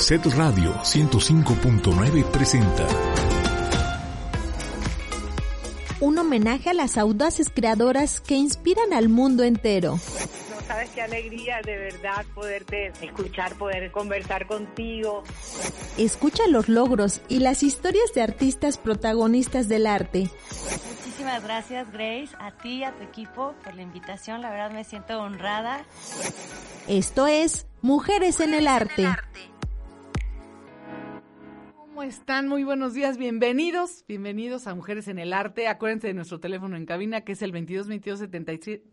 Set Radio 105.9 presenta un homenaje a las audaces creadoras que inspiran al mundo entero. No sabes qué alegría de verdad poderte escuchar, poder conversar contigo. Escucha los logros y las historias de artistas protagonistas del arte. Muchísimas gracias Grace, a ti y a tu equipo por la invitación, la verdad me siento honrada. Esto es Mujeres en el Arte. ¿Cómo están? Muy buenos días, bienvenidos, bienvenidos a Mujeres en el Arte. Acuérdense de nuestro teléfono en cabina que es el 22 22 77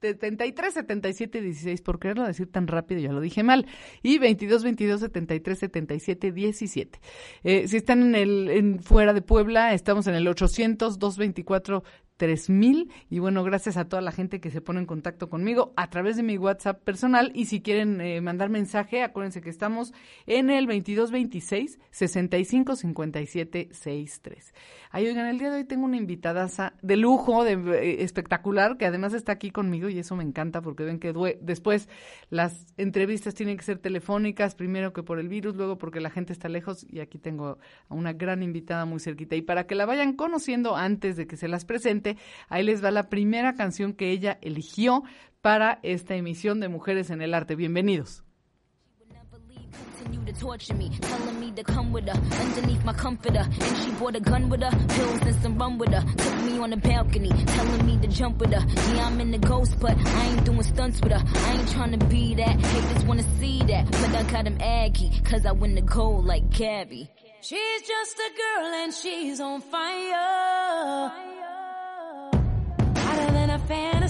73 77 16, por quererlo decir tan rápido, ya lo dije mal, y 22 22 73 77 17. Eh, si están en el en fuera de Puebla, estamos en el 800 224 3000 y bueno, gracias a toda la gente que se pone en contacto conmigo a través de mi WhatsApp personal y si quieren eh, mandar mensaje, acuérdense que estamos en el 2226 65 57 63. Ay, oigan, el día de hoy tengo una invitada de lujo, de, eh, espectacular, que además está aquí conmigo y eso me encanta porque ven que después las entrevistas tienen que ser telefónicas, primero que por el virus, luego porque la gente está lejos y aquí tengo a una gran invitada muy cerquita. Y para que la vayan conociendo antes de que se las presente, ahí les va la primera canción que ella eligió para esta emisión de Mujeres en el Arte. Bienvenidos. She's just a girl and she's on fire. fan.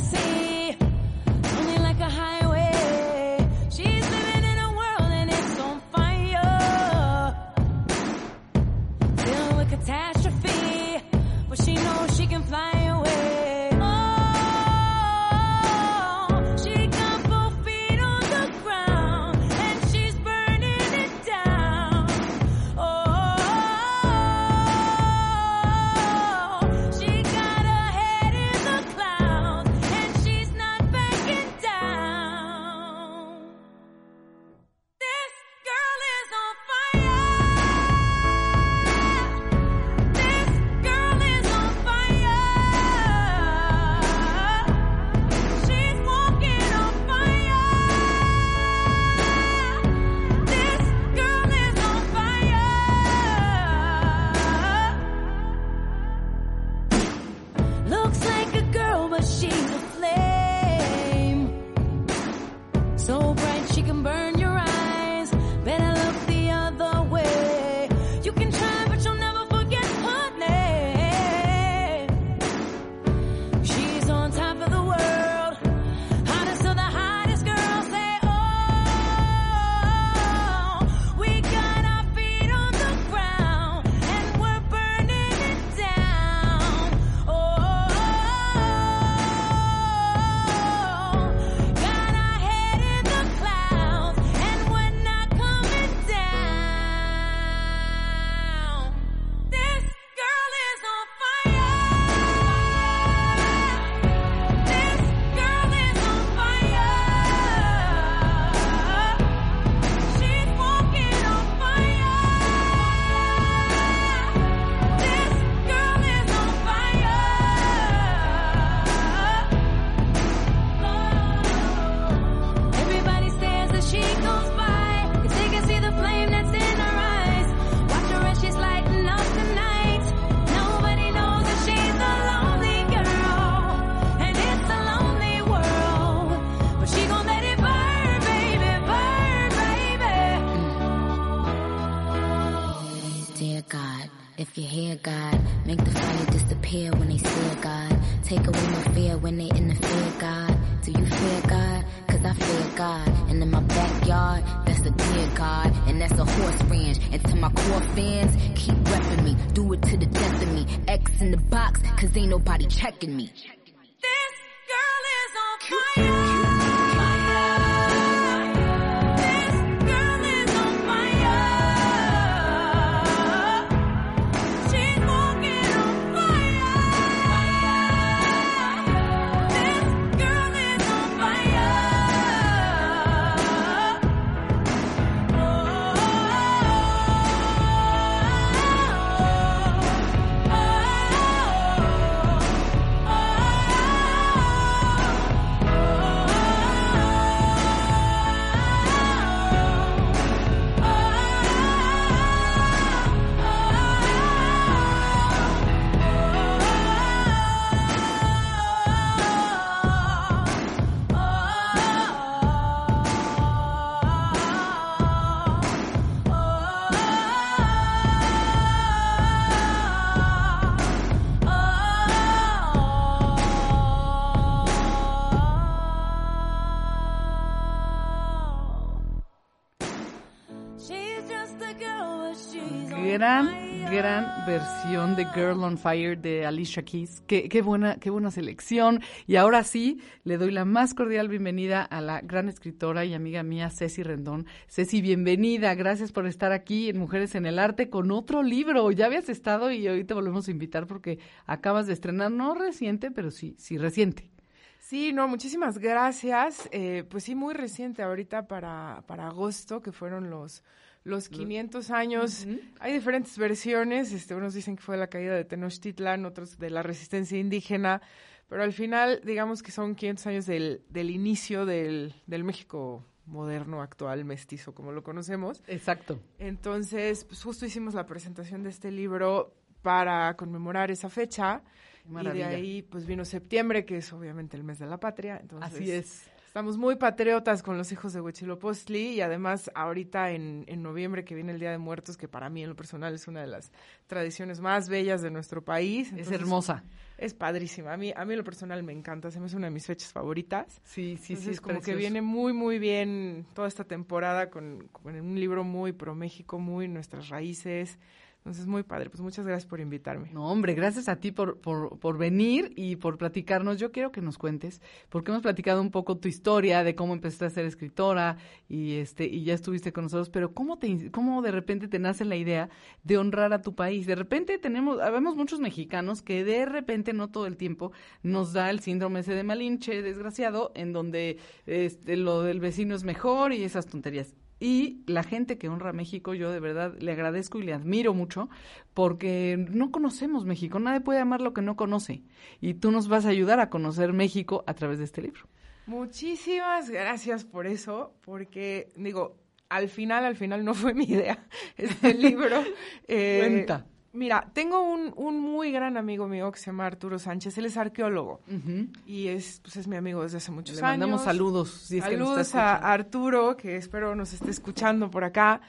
Versión de Girl on Fire de Alicia Keys. Qué, buena, qué buena selección. Y ahora sí, le doy la más cordial bienvenida a la gran escritora y amiga mía, Ceci Rendón. Ceci, bienvenida. Gracias por estar aquí en Mujeres en el Arte con otro libro. Ya habías estado y hoy te volvemos a invitar porque acabas de estrenar, no reciente, pero sí, sí reciente. Sí, no, muchísimas gracias. Eh, pues sí, muy reciente ahorita para, para agosto, que fueron los los 500 años. Hay diferentes versiones, este, unos dicen que fue la caída de Tenochtitlan, otros de la resistencia indígena, pero al final digamos que son 500 años del, del inicio del, del México moderno, actual, mestizo, como lo conocemos. Exacto. Entonces, pues justo hicimos la presentación de este libro para conmemorar esa fecha. Y de ahí, pues vino septiembre, que es obviamente el mes de la patria. Entonces, Así es. Estamos muy patriotas con los hijos de Huitzilopochtli y además ahorita en, en, noviembre que viene el Día de Muertos, que para mí en lo personal es una de las tradiciones más bellas de nuestro país. es hermosa. Es padrísima. A mí, a mí en lo personal me encanta, se me hace una de mis fechas favoritas. Sí, sí, Entonces, sí. Es como precioso. que viene muy, muy bien toda esta temporada con, con un libro muy pro México, muy nuestras raíces. Entonces, muy padre. Pues muchas gracias por invitarme. No, hombre, gracias a ti por, por, por, venir y por platicarnos. Yo quiero que nos cuentes, porque hemos platicado un poco tu historia de cómo empezaste a ser escritora y este y ya estuviste con nosotros, pero cómo te cómo de repente te nace la idea de honrar a tu país. De repente tenemos, habemos muchos mexicanos que de repente, no todo el tiempo, nos da el síndrome ese de Malinche, desgraciado, en donde este, lo del vecino es mejor y esas tonterías. Y la gente que honra a México, yo de verdad le agradezco y le admiro mucho, porque no conocemos México, nadie puede amar lo que no conoce. Y tú nos vas a ayudar a conocer México a través de este libro. Muchísimas gracias por eso, porque digo, al final, al final no fue mi idea este libro. Eh, Cuenta. Mira, tengo un, un, muy gran amigo mío que se llama Arturo Sánchez, él es arqueólogo uh -huh. y es, pues es mi amigo desde hace muchos Le años. mandamos saludos. Si es saludos que a Arturo, que espero nos esté escuchando por acá.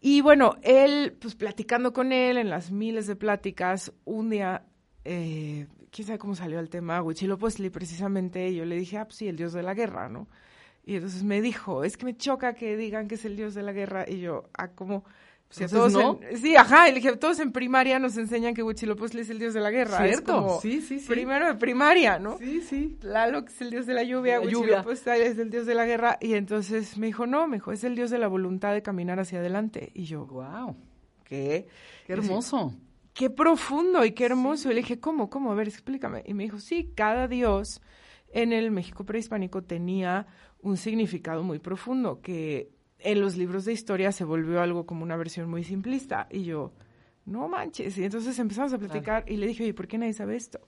Y bueno, él, pues platicando con él en las miles de pláticas, un día, eh, quién sabe cómo salió el tema, Huitzilopochtli precisamente, yo le dije, ah, pues sí, el dios de la guerra, ¿no? Y entonces me dijo, es que me choca que digan que es el dios de la guerra, y yo, ah, ¿cómo? O sea, todos no? en, sí, ajá, le dije, todos en primaria nos enseñan que Huitzilopochtli es el dios de la guerra. Cierto, es como sí, sí, sí. Primero de primaria, ¿no? Sí, sí. Tlaloc es el dios de la lluvia, Huitzilopochtli es el dios de la guerra. Y entonces me dijo, no, me dijo, es el dios de la voluntad de caminar hacia adelante. Y yo, wow. ¿qué? Qué hermoso. Dije, qué profundo y qué hermoso. Sí. Y le dije, ¿cómo, cómo? A ver, explícame. Y me dijo, sí, cada dios en el México prehispánico tenía un significado muy profundo, que en los libros de historia se volvió algo como una versión muy simplista. Y yo, no manches. Y entonces empezamos a platicar claro. y le dije, oye, ¿por qué nadie sabe esto?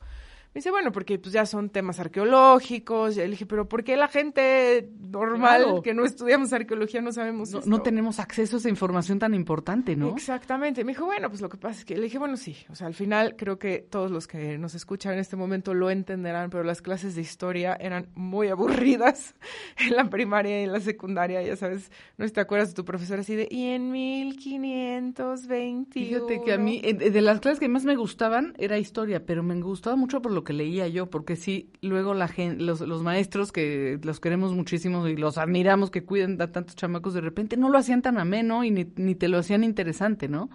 Me dice, bueno, porque pues ya son temas arqueológicos. Y le dije, pero ¿por qué la gente normal Claro. que no estudiamos arqueología no sabemos No, esto? no tenemos acceso a esa información tan importante, ¿no? Exactamente. Me dijo, bueno, pues lo que pasa es que le dije, bueno, sí. O sea, al final creo que todos los que nos escuchan en este momento lo entenderán, pero las clases de historia eran muy aburridas en la primaria y en la secundaria. Ya sabes, no te acuerdas de tu profesor así de, y en 1521. Fíjate que a mí, eh, de las clases que más me gustaban era historia, pero me gustaba mucho por lo que leía yo, porque sí, luego la gente, los, los maestros que los queremos muchísimo y los admiramos que cuiden a tantos chamacos, de repente no lo hacían tan ameno y ni, ni te lo hacían interesante, ¿no?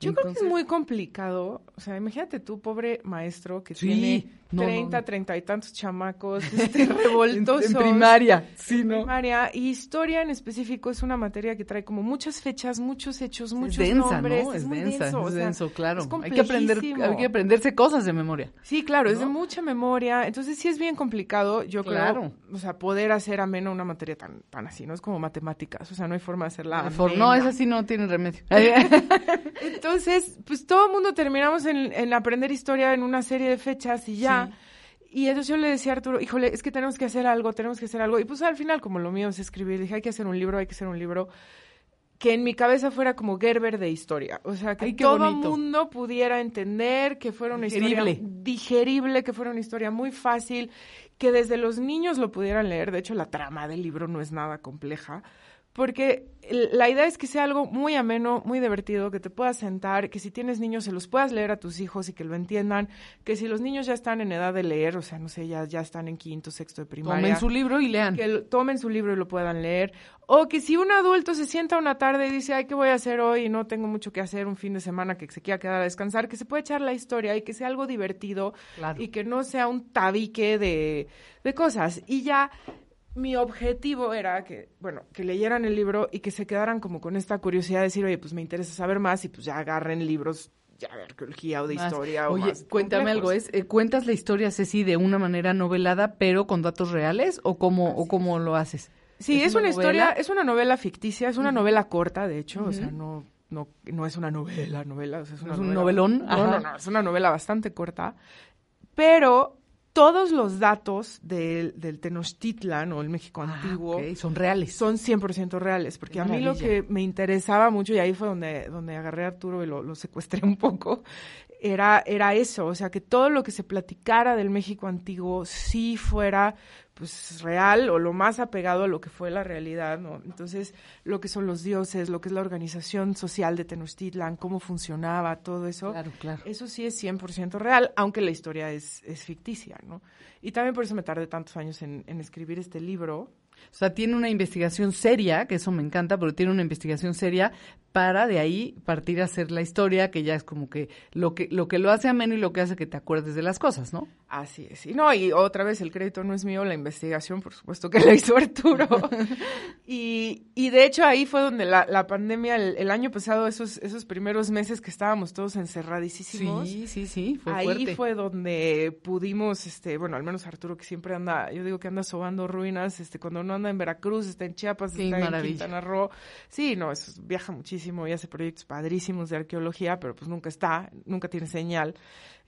Yo creo que es muy complicado. O sea, imagínate tú, pobre maestro, que Sí, tiene no, no, 30, no. 30 y tantos chamacos este, En, revoltosos. en primaria, sí, en ¿no? primaria. Y historia en específico es una materia que trae como muchas fechas, muchos hechos, muchos es densa, nombres. ¿no? Es, muy densa, denso, o es sea, denso, claro. es hay que aprender, hay que aprenderse cosas de memoria. Sí, claro, es de mucha memoria. Entonces sí es bien complicado, yo Claro. creo, o sea, poder hacer ameno una materia tan, tan así, no es como matemáticas, o sea, no hay forma de hacerla no, esa sí no tiene remedio. Entonces, pues todo el mundo terminamos en, en aprender historia en una serie de fechas y ya. Y entonces yo le decía a Arturo, híjole, es que tenemos que hacer algo, tenemos que hacer algo. Y pues al final, como lo mío es escribir, dije, hay que hacer un libro, hay que hacer un libro que en mi cabeza fuera como Gerber de historia. O sea, que Ay, todo el mundo pudiera entender, que fuera una Digerible. historia digerible, que fuera una historia muy fácil, que desde los niños lo pudieran leer. De hecho, la trama del libro no es nada compleja porque la idea es que sea algo muy ameno, muy divertido, que te puedas sentar, que si tienes niños se los puedas leer a tus hijos y que lo entiendan, que si los niños ya están en edad de leer, o sea, no sé, ya, ya están en quinto, sexto de primaria. Tomen su libro y lean. Que tomen su libro y lo puedan leer. O que si un adulto se sienta una tarde y dice, ay, ¿qué voy a hacer hoy? Y no tengo mucho que hacer un fin de semana que se quiera quedar a descansar, que se pueda echar la historia y que sea algo divertido y que no sea un tabique de, de cosas. Y ya mi objetivo era que, bueno, que leyeran el libro y que se quedaran como con esta curiosidad de decir, oye, pues me interesa saber más y pues ya agarren libros ya de arqueología o de historia. Oye, cuéntame algo, ¿es, eh, ¿cuentas la historia, Ceci, de una manera novelada, pero con datos reales o cómo, o cómo lo haces? Sí, es, una, historia, es una novela ficticia, es una novela corta, de hecho, o sea, no, no, no es una novela, novela, es, un novelón. No, no, no, es una novela bastante corta, pero todos los datos del, del Tenochtitlan o el México ah, antiguo son reales. Son 100% reales, porque a mí lo que me interesaba mucho, y ahí fue donde, donde agarré a Arturo y lo, lo secuestré un poco, era, era eso, o sea, que todo lo que se platicara del México antiguo sí fuera pues real o lo más apegado a lo que fue la realidad, ¿no? Entonces, lo que son los dioses, lo que es la organización social de Tenochtitlan, cómo funcionaba, todo eso, claro, claro. eso sí es 100% real, aunque la historia es, es ficticia, ¿no? Y también por eso me tardé tantos años en, en escribir este libro, o sea, tiene una investigación seria, que eso me encanta, pero tiene una investigación seria para de ahí partir a hacer la historia, que ya es como que lo que lo que lo hace ameno y lo que hace que te acuerdes de las cosas, ¿no? Así es. Y no, y otra vez el crédito no es mío, la investigación, por supuesto que la hizo Arturo. y, y de hecho ahí fue donde la, la pandemia, el, año pasado, esos, esos primeros meses que estábamos todos encerradísimos. Sí, sí, sí, fue Ahí fue donde pudimos, este, bueno, al menos Arturo que siempre anda, yo digo que anda sobando ruinas, este, cuando uno anda en Veracruz, está en Chiapas, está en Quintana Roo. Sí, no, eso, viaja muchísimo y hace proyectos padrísimos de arqueología, pero pues nunca está, nunca tiene señal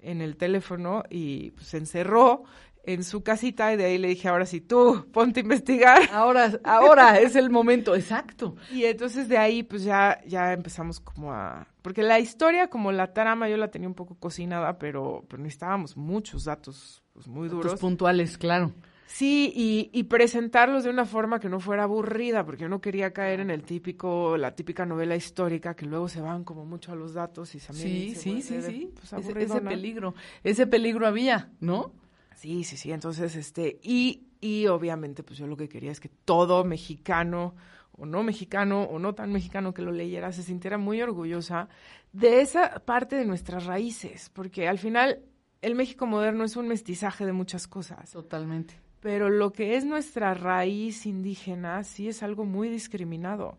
en el teléfono y pues, se encerró en su casita y de ahí le dije, ahora sí, tú, ponte a investigar. Ahora, ahora es el momento, exacto. Y entonces de ahí pues ya, ya empezamos como a... Porque la historia, como la trama, yo la tenía un poco cocinada, pero, pero necesitábamos muchos datos pues, muy duros. Datos puntuales, claro. Sí, y, y, presentarlos de una forma que no fuera aburrida, porque yo no quería caer en el típico, la típica novela histórica que luego se van como mucho a los datos y también sí, sí, sí, sí, pues, ese, ese, peligro, ese peligro había, ¿no? Sí, sí, sí. Entonces, este, y, y obviamente, pues yo lo que quería es que todo mexicano o no mexicano o no tan mexicano que lo leyera se sintiera muy orgullosa de esa parte de nuestras raíces, porque al final el México moderno es un mestizaje de muchas cosas. Totalmente pero lo que es nuestra raíz indígena sí es algo muy discriminado.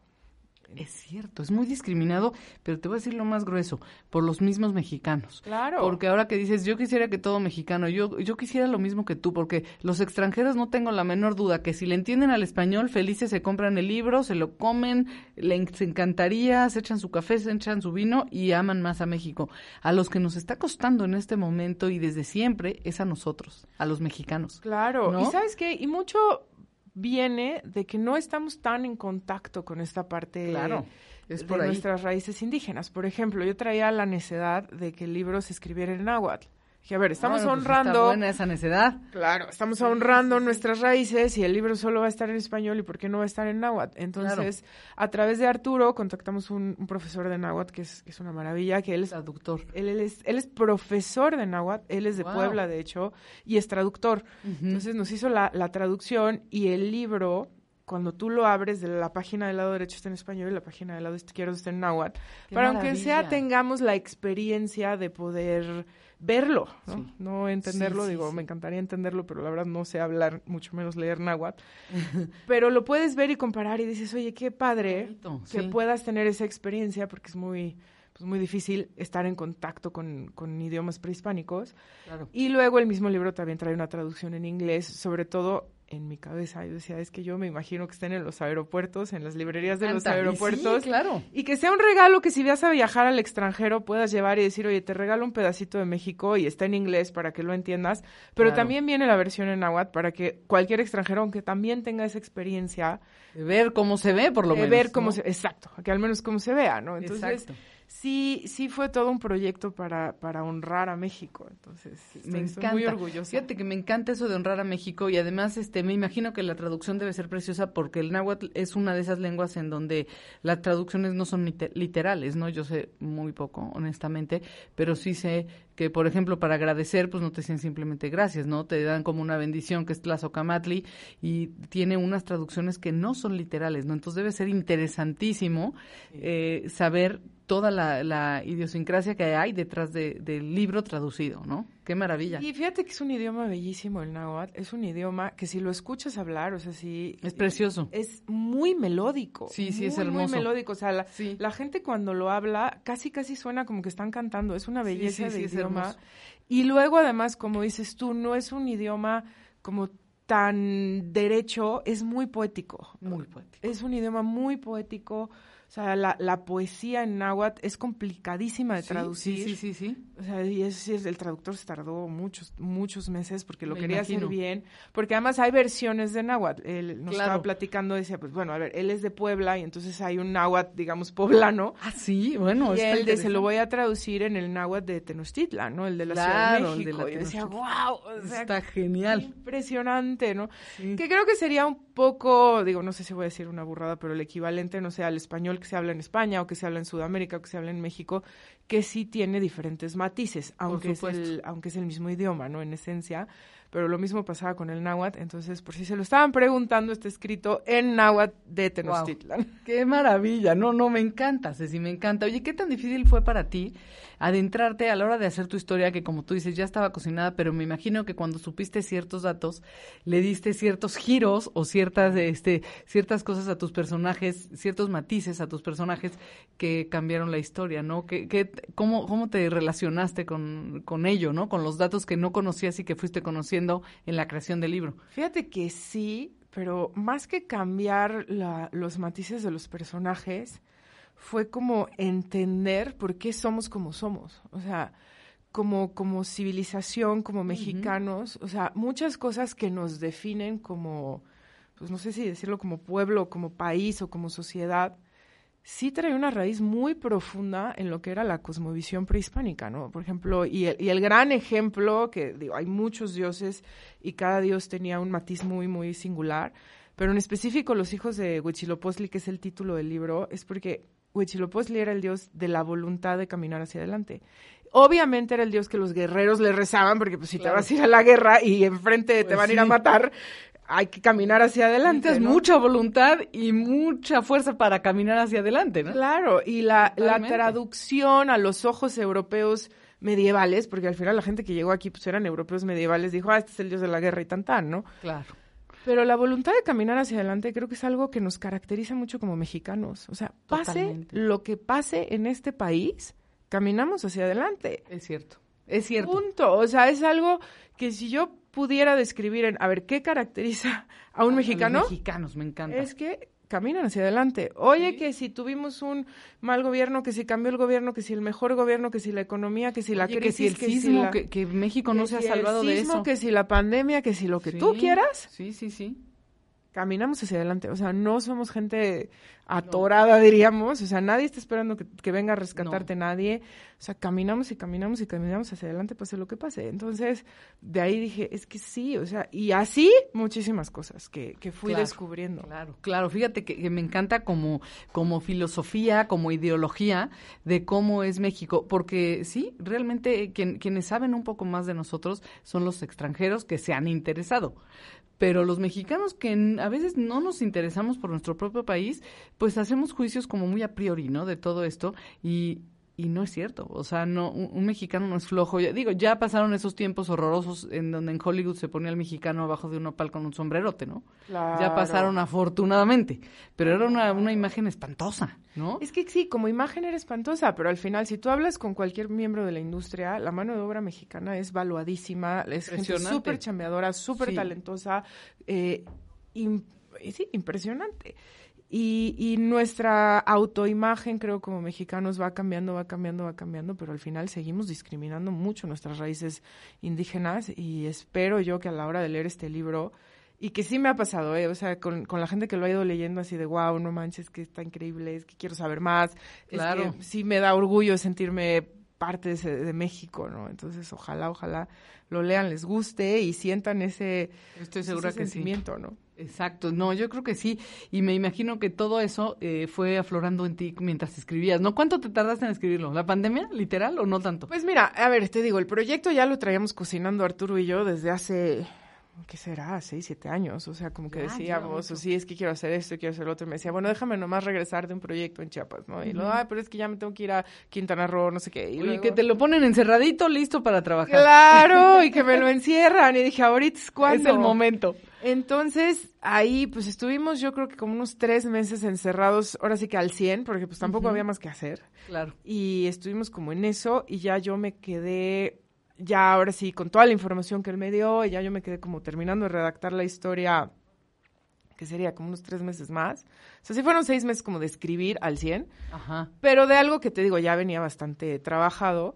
Es cierto, es muy discriminado, pero te voy a decir lo más grueso, por los mismos mexicanos. Claro. Porque ahora que dices, yo quisiera que todo mexicano, yo, yo quisiera lo mismo que tú, porque los extranjeros no tengo la menor duda que si le entienden al español, felices se compran el libro, se lo comen, les encantaría, se echan su café, se echan su vino y aman más a México. A los que nos está costando en este momento y desde siempre es a nosotros, a los mexicanos. Claro. Y sabes qué, y mucho viene de que no estamos tan en contacto con esta parte claro, es por de nuestras raíces indígenas. Por ejemplo, yo traía la necedad de que el libro se escribiera en náhuatl. Dije, a ver, estamos pues honrando. buena esa necedad. Claro, estamos honrando nuestras raíces y el libro solo va a estar en español y ¿por qué no va a estar en náhuatl? Entonces, a través de Arturo contactamos un, un profesor de náhuatl que es, es, una maravilla, que él es traductor. Él, él, es, él es profesor de náhuatl, él es de Puebla, de hecho, y es traductor. Entonces, nos hizo la, la traducción y el libro cuando tú lo abres de la página del lado derecho está en español y la página del lado izquierdo está en náhuatl, para aunque sea tengamos la experiencia de poder verlo, ¿no? No entenderlo, digo, me encantaría entenderlo, pero la verdad no sé hablar, mucho menos leer náhuatl. pero lo puedes ver y comparar y dices, oye, qué padre que puedas tener esa experiencia, porque es muy, pues muy difícil estar en contacto con, con idiomas prehispánicos. Y luego el mismo libro también trae una traducción en inglés, sobre todo en mi cabeza. Yo decía, es que yo me imagino que estén en los aeropuertos, en las librerías de los aeropuertos. claro. Y que sea un regalo que si vas a viajar al extranjero puedas llevar y decir, oye, te regalo un pedacito de México y está en inglés para que lo entiendas. Pero también viene la versión en náhuatl para que cualquier extranjero, aunque también tenga esa experiencia. De ver cómo se ve, por lo de menos. ver cómo se... Exacto, que al menos cómo se vea, ¿no? Entonces... sí, sí fue todo un proyecto para, para honrar a México. Entonces, me estoy encanta. muy orgullosa. Fíjate que me encanta eso de honrar a México y además este me imagino que la traducción debe ser preciosa porque el náhuatl es una de esas lenguas en donde las traducciones no son lite- literales, ¿no? Yo sé muy poco, honestamente, pero sí sé que, por ejemplo, para agradecer, pues no te dicen simplemente gracias, ¿no? Te dan como una bendición que es Tlazocamatli y tiene unas traducciones que no son literales, ¿no? Entonces debe ser interesantísimo eh, saber toda la, la idiosincrasia que hay detrás de- del libro traducido, ¿no? Qué maravilla. Y fíjate que es un idioma bellísimo el náhuatl. Es un idioma que si lo escuchas hablar, o sea, sí... Es precioso. Es muy melódico. Sí, sí, es muy, hermoso. Muy melódico. O sea, la, Sí. la gente cuando lo habla casi, casi suena como que están cantando. Es una belleza sí, sí, de es idioma. Y luego, además, como dices tú, no es un idioma como tan derecho, es muy poético. Muy poético. Es un idioma muy poético. O sea, la, la poesía en náhuatl es complicadísima de Sí, traducir. Sí, sí, sí, sí. O sea, y es, es- el traductor se tardó muchos, muchos meses porque lo Me quería imagino. hacer bien. Porque además hay versiones de náhuatl. Él nos Claro. estaba platicando, decía, pues bueno, a ver, él es de Puebla y entonces hay un náhuatl, digamos, poblano. Ah, sí, bueno. y él dice, lo interesante. voy a traducir en el náhuatl de Tenochtitlan, ¿no? El de la Claro, Ciudad de de México. la y decía, wow, o sea, Está genial. impresionante, ¿no? Sí. Que creo que sería un poco, digo, no sé si voy a decir una burrada, pero el equivalente, no sé, al español que se habla en España o que se habla en Sudamérica o que se habla en México, que sí tiene diferentes matices, aunque, es el, aunque es el mismo idioma, ¿no? En esencia. Pero lo mismo pasaba con el náhuatl, entonces, por si se lo estaban preguntando, está escrito en náhuatl de Tenochtitlan. Qué maravilla, no, no, me encanta, Ceci, me encanta. Oye, ¿qué tan difícil fue para ti adentrarte a la hora de hacer tu historia, que como tú dices, ya estaba cocinada, pero me imagino que cuando supiste ciertos datos, le diste ciertos giros o ciertas, este, ciertas cosas a tus personajes, ciertos matices a tus personajes que cambiaron la historia, ¿no? ¿Qué, qué, cómo, ¿Cómo te relacionaste con, con ello, ¿no? Con los datos que no conocías y que fuiste conociendo en la creación del libro. Fíjate que sí, pero más que cambiar la- los matices de los personajes, fue como entender por qué somos como somos. O sea, como, como civilización, como mexicanos, o sea, muchas cosas que nos definen como, pues no sé si decirlo como pueblo, como país o como sociedad, sí trae una raíz muy profunda en lo que era la cosmovisión prehispánica, ¿no? Por ejemplo, y el, y el gran ejemplo, que digo, hay muchos dioses y cada dios tenía un matiz muy, muy singular, pero en específico los hijos de Huitzilopochtli, que es el título del libro, es porque Huitzilopochtli era el dios de la voluntad de caminar hacia adelante. Obviamente era el dios que los guerreros le rezaban, porque pues si Claro. te vas a ir a la guerra y enfrente te Pues van a ir a matar, hay que caminar hacia adelante. ¿no? mucha voluntad y mucha fuerza para caminar hacia adelante, ¿no? Claro, y la, la traducción a los ojos europeos medievales, porque al final la gente que llegó aquí pues eran europeos medievales, dijo, ah, este es el dios de la guerra y tan tan, ¿no? Claro. Pero la voluntad de caminar hacia adelante creo que es algo que nos caracteriza mucho como mexicanos. O sea, pase Totalmente. lo que pase en este país, caminamos hacia adelante. Es cierto. Es cierto. Punto. O sea, es algo que si yo pudiera describir en, a ver, ¿qué caracteriza a un A- a mexicano? los mexicanos, me encanta. Es que caminan hacia adelante. Oye, que si tuvimos un mal gobierno, que si cambió el gobierno, que si el mejor gobierno, que si la economía, que si la Oye, crisis, que si el sismo, la- que, que México no que se ha el salvado de sismo, eso. que si la pandemia, que si lo que tú quieras, Sí, sí, sí. Caminamos hacia adelante. O sea, no somos gente atorada, diríamos. O sea, nadie está esperando que, que venga a rescatarte nadie. O sea, caminamos y caminamos y caminamos hacia adelante, pase lo que pase. Entonces, de ahí dije, es que sí, o sea, y así muchísimas cosas que, que fui Claro, descubriendo. Claro, claro. Fíjate que, que me encanta como, como filosofía, como ideología de cómo es México, porque sí, realmente quien- quienes saben un poco más de nosotros son los extranjeros que se han interesado. Pero los mexicanos que a veces no nos interesamos por nuestro propio país, pues hacemos juicios como muy a priori, ¿no? De todo esto y y no es cierto, o sea, no un, un mexicano no es flojo. Ya, digo, ya pasaron esos tiempos horrorosos en donde en Hollywood se ponía el mexicano abajo de un opal con un sombrerote, ¿no? Ya Claro. pasaron afortunadamente, pero era una, una imagen espantosa, ¿no? Es que sí, como imagen era espantosa, pero al final, si tú hablas con cualquier miembro de la industria, la mano de obra mexicana es valuadísima, es gente súper chambeadora, súper Sí. talentosa, eh, eh, sí, impresionante. Y, y nuestra autoimagen, creo, como mexicanos va cambiando, va cambiando, va cambiando, pero al final seguimos discriminando mucho nuestras raíces indígenas y espero yo que a la hora de leer este libro Y que sí me ha pasado, ¿eh? O sea, con, con la gente que lo ha ido leyendo así de, wow, no manches, que está increíble, es que quiero saber más. Claro. Es que sí me da orgullo sentirme parte de, de, México, ¿no? Entonces, ojalá, ojalá lo lean, les guste y sientan ese, Estoy segura ese que sentimiento, sí. ¿no? Exacto, no, yo creo que sí, y me imagino que todo eso eh, fue aflorando en ti mientras escribías, ¿no? ¿Cuánto te tardaste en escribirlo? ¿La pandemia, literal, o no tanto? Pues mira, a ver, te digo, el proyecto ya lo traíamos cocinando Arturo y yo desde hace ¿qué será? Seis, siete años. O sea, como que decíamos, o sí, es que quiero hacer esto, quiero hacer lo otro. Y me decía, bueno, déjame nomás regresar de un proyecto en Chiapas, ¿no? Y luego, ah, pero es que ya me tengo que ir a Quintana Roo, no sé qué. Y Oye, luego, que te lo ponen encerradito, listo para trabajar. Claro, y que me lo encierran. Y dije, ahorita es cuando. Es el momento. Entonces, ahí pues estuvimos yo creo que como unos tres meses encerrados, ahora sí que al 100, porque pues tampoco había más que hacer. Claro. Y estuvimos como en eso y ya yo me quedé, ya ahora sí, con toda la información que él me dio, y ya yo me quedé como terminando de redactar la historia, que sería como unos tres meses más. O sea, sí fueron seis meses como de escribir al 100, Ajá. pero de algo que te digo, ya venía bastante trabajado.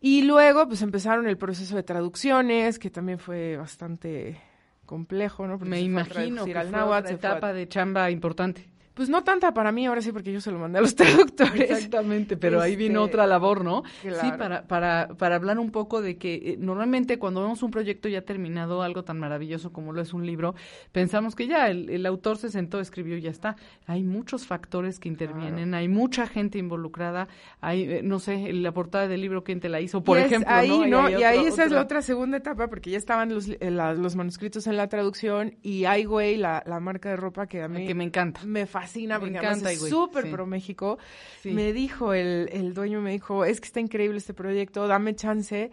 Y luego pues empezaron el proceso de traducciones, que también fue bastante complejo, ¿no? Porque Me imagino que al fue náhuatl, otra se fue a- etapa de chamba importante. Pues no tanta para mí, ahora sí, porque yo se lo mandé a los traductores. Exactamente, pero ahí vino Este, otra labor, ¿no? Sí, claro. para, para, para hablar un poco de que eh, normalmente cuando vemos un proyecto ya terminado, algo tan maravilloso como lo es un libro, pensamos que ya el, el autor se sentó, escribió y ya está. Hay muchos factores que intervienen, hay mucha gente involucrada, hay, eh, no sé, la portada del libro, ¿quién te la hizo? Por Y ejemplo, ahí, ¿no? ¿no? hay Y ahí esa es la otra- segunda etapa, porque ya estaban los, eh, la- los manuscritos en la traducción y Ai Weiwei, la, la marca de ropa que a mí que me encanta. me fascina, Me porque encanta además Ai es súper sí. pro México. Sí. Me dijo, el, el dueño me dijo, es que está increíble este proyecto, dame chance.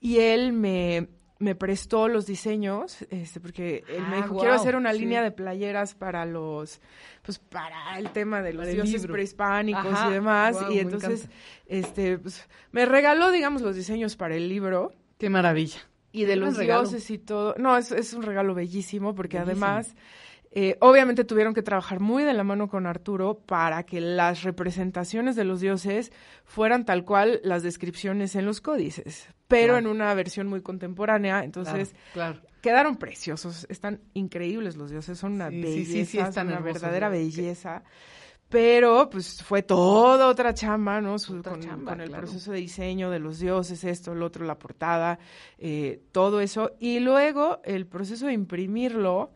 Y él me, me prestó los diseños, este, porque él Ah, me dijo, guau, quiero hacer una sí. línea de playeras para los, pues para el tema de los Para dioses prehispánicos Ajá, y demás. y me entonces, encanta. este, pues, me regaló, digamos, los diseños para el libro. Qué maravilla. Y de los dioses y todo. No, es, es un regalo bellísimo porque Bellísimo. además, eh, obviamente tuvieron que trabajar muy de la mano con Arturo para que las representaciones de los dioses fueran tal cual las descripciones en los códices, pero Claro. en una versión muy contemporánea. Entonces, claro, claro. quedaron preciosos. Están increíbles los dioses, son una Sí, belleza, sí, sí, están una hermosos, verdadera belleza. Pero, pues, fue toda otra chamba, ¿no? Su- Otra con, chamba, con el claro. proceso de diseño de los dioses, esto, el otro, la portada, eh, todo eso. Y luego, el proceso de imprimirlo,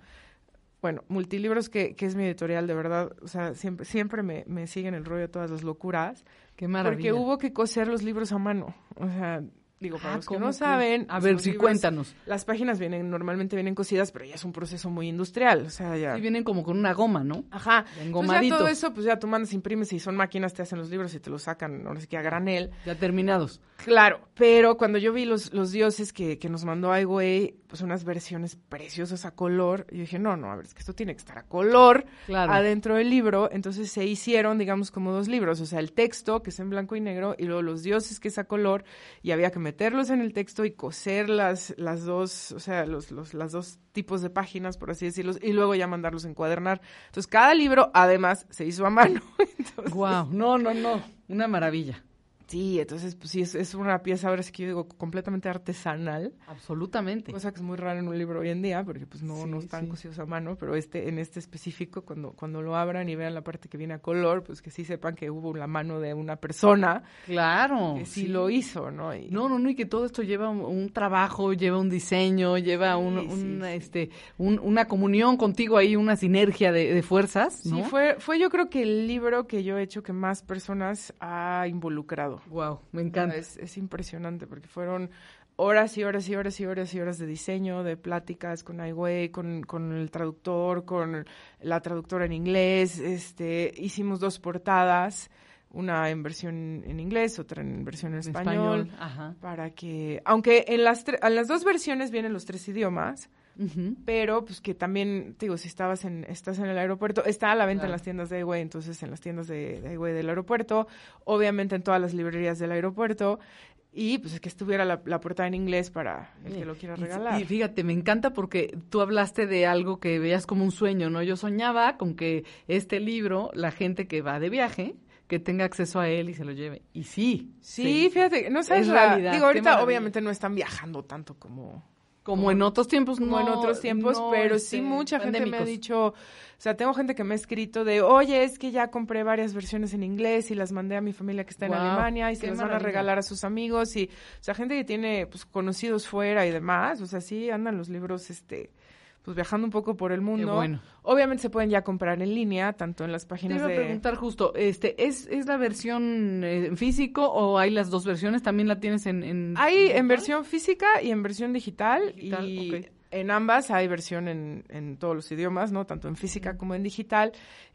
bueno, Multilibros, que, que es mi editorial, de verdad, o sea, siempre, siempre me, me siguen el rollo de todas las locuras. Qué maravilla. Porque hubo que coser los libros a mano. O sea, digo, para Ah, los que ¿cómo no saben. A ver, sí, libros- cuéntanos. Las páginas vienen, normalmente vienen cosidas, pero ya es un proceso muy industrial. O sea, ya. Sí, vienen como con una goma, ¿no? Ajá. Ya Entonces ya todo eso, pues ya tú mandas, imprimes y son máquinas, te hacen los libros y te los sacan, ahora sí que a granel. Ya terminados. Claro, pero cuando yo vi los, los dioses que, que nos mandó Ai Weiwei, pues unas versiones preciosas a color, yo dije, no, no, a ver, es que esto tiene que estar a color Claro. adentro del libro. Entonces se hicieron, digamos, como dos libros, o sea, el texto, que es en blanco y negro, y luego los dioses, que es a color, y había que meterlos en el texto y coser las, las dos, o sea, los, los, las dos tipos de páginas, por así decirlo, y luego ya mandarlos a encuadernar. Entonces cada libro, además, se hizo a mano. Entonces, Wow, no, no, no, una maravilla. Sí, entonces, pues sí, es, es una pieza, ahora sí que yo digo, completamente artesanal, Absolutamente. cosa que es muy rara en un libro hoy en día, porque pues no, Sí, no están sí. cosidos a mano, pero este, en este específico, cuando, cuando lo abran y vean la parte que viene a color, pues que sí sepan que hubo la mano de una persona Claro. que sí, lo hizo, ¿no? Y- No, no, no, y que todo esto lleva un, un trabajo, lleva un diseño, lleva un, este, un- una comunión contigo ahí, una sinergia de, de fuerzas, ¿no? Sí, fue, fue yo creo que el libro que yo he hecho que más personas ha involucrado. Wow, me encanta. Es, es impresionante porque fueron horas y horas y horas y horas y horas de diseño, de pláticas con Weiwei, con, con el traductor, con la traductora en inglés. Este, hicimos dos portadas, una en versión en inglés, otra en versión en español, Ajá. para que, aunque en las, en las dos versiones vienen los tres idiomas, Pero pues que también, digo, si estabas en, estás en el aeropuerto, está a la venta en las tiendas de Weiwei, entonces en las tiendas de, de del aeropuerto, obviamente en todas las librerías del aeropuerto, y pues que estuviera la, la portada en inglés para el que lo quiera regalar. Y, fíjate, me encanta porque tú hablaste de algo que veías como un sueño, ¿no? Yo soñaba con que este libro, la gente que va de viaje, que tenga acceso a él y se lo lleve. Y sí. sí, se- fíjate, no sabes es la- realidad, digo, ahorita obviamente no están viajando tanto como Como en otros tiempos, como en no, otros tiempos, no, pero este, sí mucha gente me ha dicho, o sea, tengo gente que me ha escrito de, oye, es que ya compré varias versiones en inglés y las mandé a mi familia que está en Alemania y se las van a regalar a sus amigos y, o sea, gente que tiene, pues, conocidos fuera y demás, o sea, sí andan los libros, este, pues, viajando un poco por el mundo. bueno. Obviamente se pueden ya comprar en línea, tanto en las Te páginas iba a de... preguntar justo, este, ¿es, es la versión eh, en físico o hay las dos versiones? ¿También la tienes en...? en Hay en versión física y en versión digital, Digital, y en ambas hay versión en, en todos los idiomas, ¿no? Tanto en física como en digital.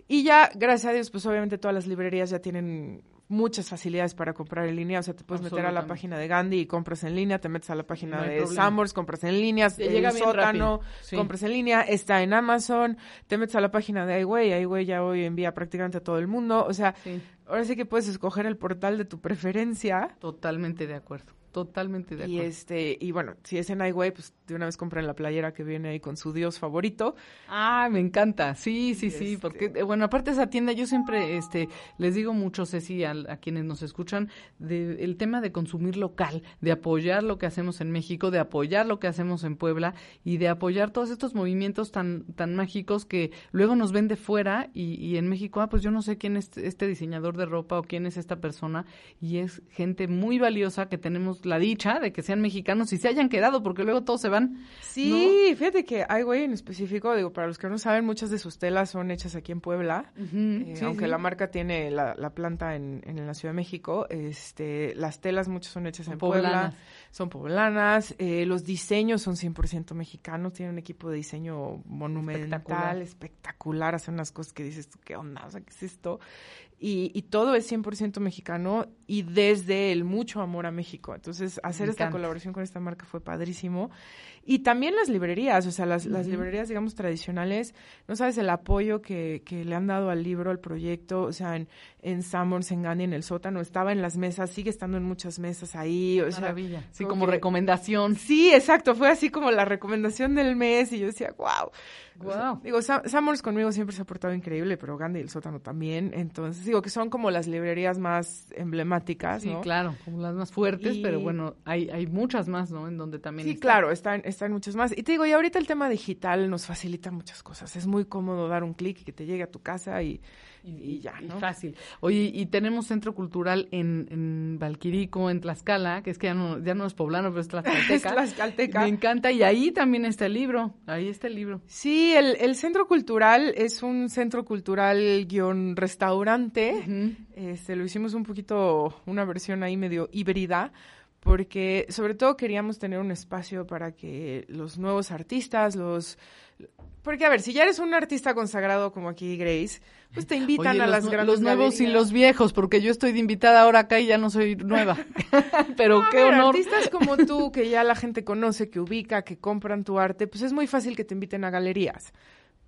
Y ya, gracias a Dios, pues obviamente todas las librerías ya tienen muchas facilidades para comprar en línea, o sea, te puedes meter a la página de Gandhi y compras en línea, te metes a la página No de. Sambors, compras en línea, Te el llega bien sótano, sí. compras en línea, está en Amazon, te metes a la página de iWay, iWay ya hoy envía prácticamente a todo el mundo, o sea, Sí, ahora sí que puedes escoger el portal de tu preferencia totalmente de acuerdo, totalmente de y acuerdo. este, y bueno, si es en iWay, pues de una vez compren la playera que viene ahí con su dios favorito. Ah, me encanta. Sí, sí, sí, Este- porque eh, bueno, aparte esa tienda yo siempre este les digo mucho Ceci a, a quienes nos escuchan de el tema de consumir local, de apoyar lo que hacemos en México, de apoyar lo que hacemos en Puebla y de apoyar todos estos movimientos tan tan mágicos que luego nos ven de fuera y, y en México, ah, pues yo no sé quién es este diseñador de ropa o quién es esta persona y es gente muy valiosa que tenemos la dicha de que sean mexicanos y se hayan quedado porque luego todos se van. Sí, fíjate que iWay en específico, digo, para los que no saben, muchas de sus telas son hechas aquí en Puebla. Eh, Sí, aunque sí. la marca tiene la, la planta en, en la Ciudad de México, este, las telas muchas son hechas Son en Puebla, son poblanas, eh, los diseños son 100% mexicanos, tienen un equipo de diseño monumental, Espectacular. espectacular, hacen unas cosas que dices, ¿qué onda? O sea, ¿qué es esto? Y, y todo es 100% mexicano y desde el mucho amor a México. Entonces, hacer esta colaboración con esta marca fue padrísimo. Y también las librerías, o sea, las, las librerías, digamos, tradicionales, no sabes el apoyo que, que le han dado al libro, al proyecto, o sea, en, en Summers, en Gandhi, en el sótano, estaba en las mesas, sigue estando en muchas mesas ahí, o sea, Maravilla. Sí, como como que- recomendación. Sí, exacto, fue así como la recomendación del mes y yo decía, wow. Guau. digo, Sam- conmigo siempre se ha portado increíble, pero Gandhi y el sótano también. Entonces, digo que son como las librerías más emblemáticas, Sí, ¿no? claro, como las más fuertes, Y- pero bueno, hay, hay muchas más, ¿no? En donde también Sí, está. claro, están, están muchas más. Y te digo, y ahorita el tema digital nos facilita muchas cosas. Es muy cómodo dar un clic y que te llegue a tu casa y, y, y ya, Y ¿no? fácil. Oye, y tenemos centro cultural en, en Valquirico, en Tlaxcala, que es que ya no, ya no es poblano, pero es tlaxcalteca. Es tlaxcalteca. Me encanta, y ahí también está el libro, ahí está el libro. Sí, el, el centro cultural es un centro cultural guion restaurante. Este, lo hicimos un poquito, una versión ahí medio híbrida, porque sobre todo queríamos tener un espacio para que los nuevos artistas, los... Porque, a ver, si ya eres un artista consagrado como aquí Grace, pues te invitan Oye, a las grandes los nuevos y los viejos, porque yo estoy de invitada ahora acá y ya no soy nueva. pero No, qué ver, honor. artistas como tú, que ya la gente conoce, que ubica, que compran tu arte, pues es muy fácil que te inviten a galerías.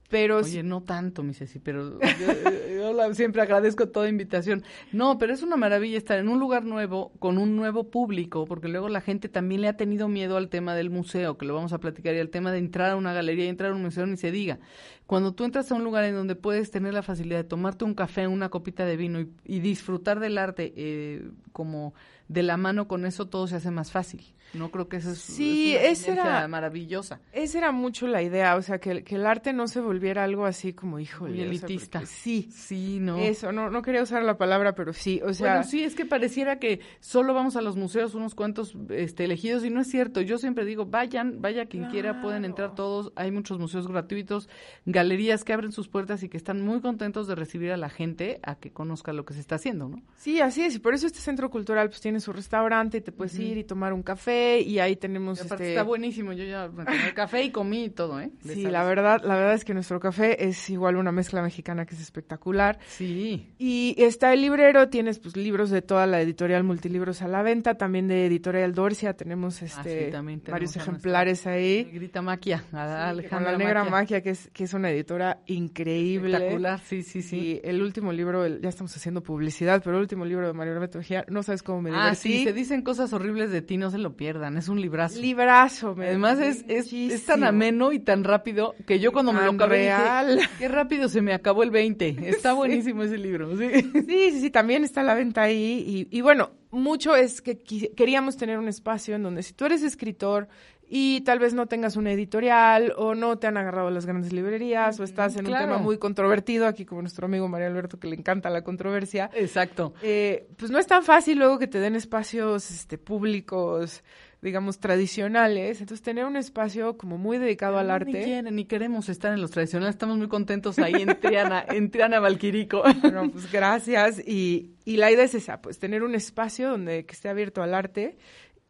Pero Oye, no tanto, mi Ceci, pero yo, yo la- siempre agradezco toda invitación. No, pero es una maravilla estar en un lugar nuevo, con un nuevo público, porque luego la gente también le ha tenido miedo al tema del museo, que lo vamos a platicar, y al tema de entrar a una galería y entrar a un museo, ni se diga. Cuando tú entras a un lugar en donde puedes tener la facilidad de tomarte un café, una copita de vino y, y disfrutar del arte eh, como de la mano con eso, todo se hace más fácil. No creo que eso es, Sí, es una ese era- maravillosa. esa era mucho la idea, o sea, que, el- que el arte no se volviera algo así como, híjole. Muy o sea, elitista. sí, Sí, no. eso, no, no quería usar la palabra, pero sí, o sea... bueno, sí, es que pareciera que solo vamos a los museos unos cuantos este, elegidos y no es cierto. Yo siempre digo, vayan, vaya quien quiera, pueden entrar todos. Hay muchos museos gratuitos, galerías que abren sus puertas y que están muy contentos de recibir a la gente a que conozca lo que se está haciendo, ¿no? Sí, así es, y por eso este centro cultural pues tiene su restaurante y te puedes ir y tomar un café y ahí tenemos Y este... está buenísimo. Yo ya me tomé café y comí y todo, ¿eh? De Sí, sabes. la verdad, la verdad es que nuestro café es igual una mezcla mexicana que es espectacular. Sí. Y está el librero, tienes pues libros de toda la editorial Multilibros a la venta, también de Editorial Dorcia, tenemos este Ah, sí, también tenemos varios ejemplares ahí. Negrita Maquia, a Sí, con la Negra Maquia. Magia, que es, que es una editora increíble. Espectacular, sí, sí, sí. Y el último libro, el- ya estamos haciendo publicidad, pero el último libro de Mario Mejía, no sabes cómo me Ah, divertí. sí, se dicen cosas horribles de ti, no se lo pierdan, es un librazo. Librazo, me Además es, es, es tan ameno y tan rápido que yo cuando me lo acabé real. dije, qué rápido se me acabó el 20. Está buenísimo ese libro, sí. Sí, sí, sí, también está a la venta ahí. Y, y bueno, mucho es que queríamos tener un espacio en donde si tú eres escritor y tal vez no tengas una editorial o no te han agarrado las grandes librerías o estás en un tema muy controvertido, aquí como nuestro amigo María Alberto que le encanta la controversia, Exacto. eh, pues no es tan fácil luego que te den espacios este, públicos, digamos, tradicionales. Entonces, tener un espacio como muy dedicado al No, Ni arte. quieren, ni queremos estar en los tradicionales. Estamos muy contentos ahí en Triana, en Triana Valquirico. Bueno, pues gracias. Y, y la idea es esa, pues tener un espacio donde que esté abierto al arte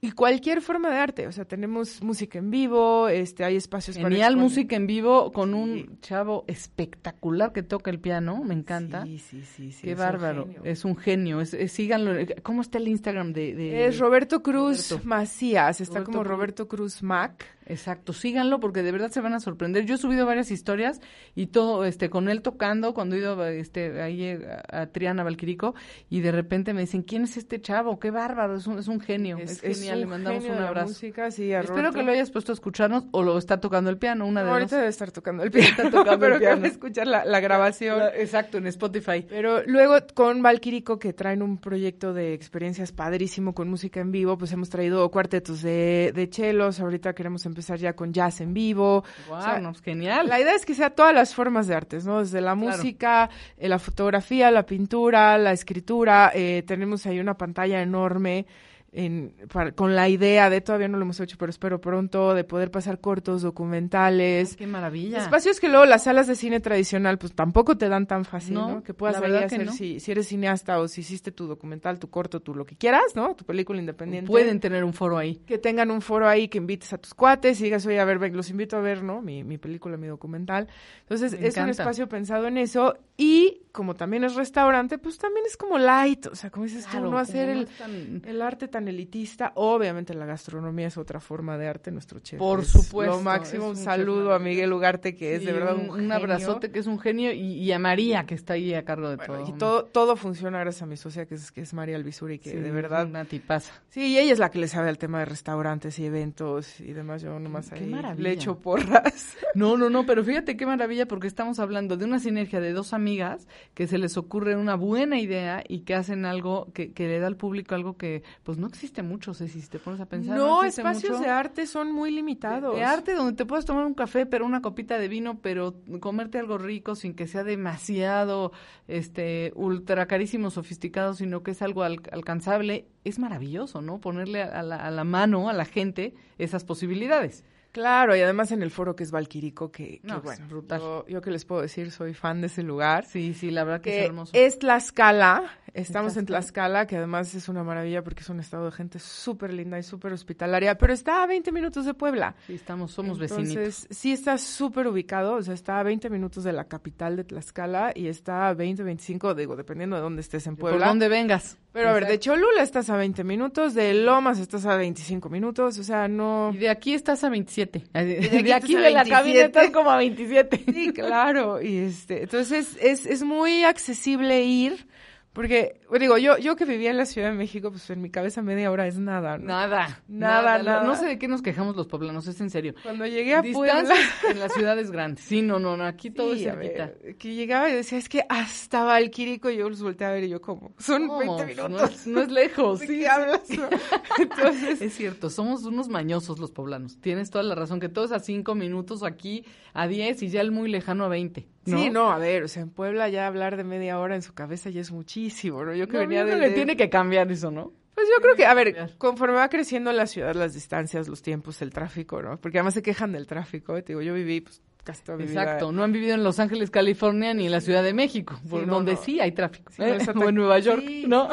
y cualquier forma de arte. O sea, tenemos música en vivo, este, hay espacios para Genial exponer. música en vivo con Sí. un chavo espectacular que toca el piano. Me encanta. Sí, sí, sí. sí, Qué es bárbaro. Es un genio. Es, es- síganlo. ¿Cómo está el Instagram de...? de- Es Roberto Cruz Roberto. Macías, está Roberto como. Roberto Cruz Mac. Exacto, síganlo porque de verdad se van a sorprender. Yo he subido varias historias y todo, este, con él tocando cuando he ido, este, ahí a, a Triana, Valquirico, y de repente me dicen, ¿quién es este chavo? Qué bárbaro, es un, es un genio, es, genial, un le mandamos genio un de la abrazo. música, sí, a Espero que lo hayas puesto a escucharnos o lo está tocando el piano, una de ahorita dos. debe estar tocando el piano, Está tocando pero el que van a piano. escuchar la, la grabación. La- Exacto, en Spotify. Pero luego con Valquirico, que traen un proyecto de experiencias padrísimo con música en vivo, pues hemos traído cuartetos de, de chelos, ahorita queremos empezar ya con jazz en vivo. Wow, O sea, no, pues genial. La idea es que sea todas las formas de artes, ¿no? Desde la Claro. música, eh, la fotografía, la pintura, la escritura. eh, tenemos ahí una pantalla enorme en, para- con la idea de, todavía no lo hemos hecho, pero espero pronto, de poder pasar cortos, documentales. Qué maravilla. Espacios que luego las salas de cine tradicional pues tampoco te dan tan fácil, No, ¿no? Que puedas ahí hacer no. si, si eres cineasta o si hiciste tu documental, tu corto, tu lo que quieras, ¿no? Tu película independiente. Pueden tener un foro ahí. que tengan un foro ahí, que invites a tus cuates y digas, oye, a ver, ven, los invito a ver, ¿no? Mi, mi película, mi documental. Entonces, Me es un espacio pensado en eso y como también es restaurante, pues también es como light, o sea, como dices Claro, tú, no hacer el, tan- el arte tan elitista. Obviamente la gastronomía es otra forma de arte, nuestro chef. Por es supuesto, Lo máximo, un saludo a Miguel Ugarte, que es de verdad un, un, genio. abrazote que es un genio y, y a María que está ahí a cargo de Bueno, todo. y todo, todo funciona gracias a mi socia, que es, que es María Alvisuri, que Sí, de es verdad una tipaza. Sí, y ella es la que le sabe al tema de restaurantes y eventos y demás. Yo nomás Qué ahí maravilla. le echo porras. No, no, no, pero fíjate qué maravilla porque estamos hablando de una sinergia de dos amigas que se les ocurre una buena idea y que hacen algo que, que le da al público algo que pues no existe mucho, Ceci, si te pones a pensar. No, espacios mucho. de arte son muy limitados. De arte donde te puedes tomar un café, pero una copita de vino, pero comerte algo rico sin que sea demasiado, este, ultra carísimo, sofisticado, sino que es algo al- alcanzable, es maravilloso, ¿no? Ponerle a la, a la mano a la gente esas posibilidades. Claro, y además en el foro que es Valquirico, que, No, bueno, brutal. Yo, yo que les puedo decir, soy fan de ese lugar. Sí, sí, la verdad que, que es hermoso. es Tlaxcala, estamos en Tlaxcala. Que además es una maravilla porque es un estado de gente súper linda y súper hospitalaria, pero está a 20 minutos de Puebla. Sí, estamos, somos Entonces, vecinitos. sí está súper ubicado, o sea, está a 20 minutos de la capital de Tlaxcala y está a 20, 25, digo, dependiendo de dónde estés en Por Puebla. donde vengas. Pero a ver, de Cholula estás a 20 minutos, de Lomas estás a 25 minutos, o sea, no... Y de aquí estás a 27. De aquí aquí, estás a de la 27. cabina estás como a 27. Sí, claro, y este, entonces es, es muy accesible ir, porque, digo, yo, yo que vivía en la Ciudad de México, pues en mi cabeza media hora es nada, ¿no? Nada, Nada, no- nada. No sé de qué nos quejamos los poblanos, es en serio. Cuando llegué a Puebla... En las ciudades grandes. Sí, no, no, no, aquí todo Sí, es cerquita. ver, que llegaba y decía, es que hasta Valquirico, y yo los volteé a ver y yo, como Son ¿Cómo? 20 No minutos. es, no es lejos. ¿De sí, qué hablas? Entonces, Es cierto, somos unos mañosos los poblanos. Tienes toda la razón, que todos a cinco minutos aquí, a 10 y ya el muy lejano a 20. ¿No? sí, no, a ver, o sea, en Puebla ya hablar de media hora en su cabeza ya es muchísimo, ¿no? Yo que No, venía de... le de- tiene que cambiar eso, ¿no? Pues yo creo que, a ver, conforme va creciendo la ciudad, las distancias, los tiempos, el tráfico, ¿no? Porque además se quejan del tráfico, ¿eh? Te digo, yo viví pues, casi toda mi vida- Exacto, no han vivido en Los Ángeles, California, ni en la Ciudad de México, por no, donde no. sí hay tráfico. Sí, ¿eh? no O en Nueva York, Sí, ¿no?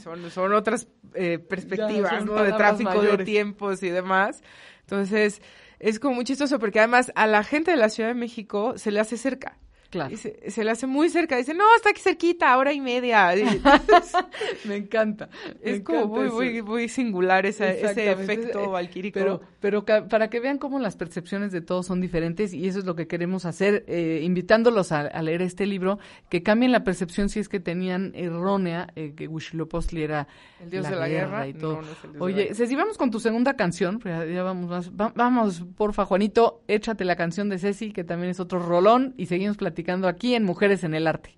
son, son otras eh, perspectivas, ¿no? De tráfico, de tiempos y demás. Entonces, es como muy chistoso porque además a la gente de la Ciudad de México se le hace cerca. Claro. Y se, se le hace muy cerca. Dice, no, está aquí cerquita, hora y media. Y Me encanta. me es como encanta muy, muy, muy singular esa- ese efecto Eh, valquírico. Pero, pero ca- para que vean cómo las percepciones de todos son diferentes y eso es lo que queremos hacer, eh, invitándolos a, a leer este libro, que cambien la percepción si es que tenían errónea eh, que Huitzilopochtli era El dios de la guerra. y No, todo. no es el dios de la Oye, guerra. Ceci, vamos con tu segunda canción, pues ya, ya vamos, más- va- vamos, porfa, Juanito, échate la canción de Ceci, que también es otro rolón, y seguimos platicando aquí en Mujeres en el Arte.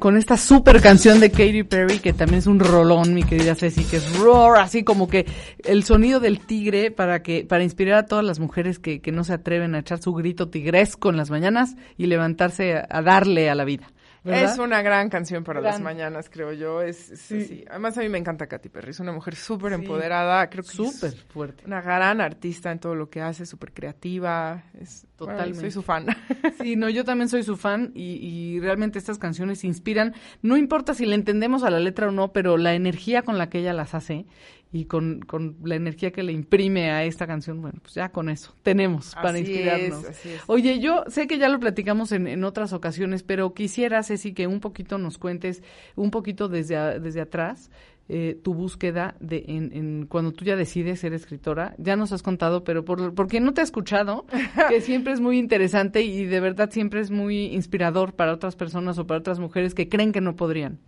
Con, esta super canción de Katy Perry, que también es un rolón, mi querida Ceci, que es roar, así como que el sonido del tigre para que, para inspirar a todas las mujeres que, que no se atreven a echar su grito tigresco en las mañanas y levantarse a darle a la vida. ¿Verdad? Es una gran canción para las mañanas, creo yo. Es, es- Sí. sí. Además, a mí me encanta Katy Perry. Es una mujer súper empoderada. Creo que Súper fuerte. una gran artista en todo lo que hace, súper creativa. Es, bueno, Totalmente. soy su fan. Sí, no, yo también soy su fan y, y realmente estas canciones inspiran. No importa si le entendemos a la letra o no, pero la energía con la que ella las hace y con, con la energía que le imprime a esta canción, bueno, pues ya con eso tenemos para Así inspirarnos. es, así es. Oye, yo sé que ya lo platicamos en, en otras ocasiones, pero quisiera, Ceci, que un poquito nos cuentes, un poquito desde, a- desde atrás, eh, tu búsqueda de en, en cuando tú ya decides ser escritora. Ya nos has contado, pero por, porque no te he escuchado, que siempre es muy interesante y de verdad siempre es muy inspirador para otras personas o para otras mujeres que creen que no podrían.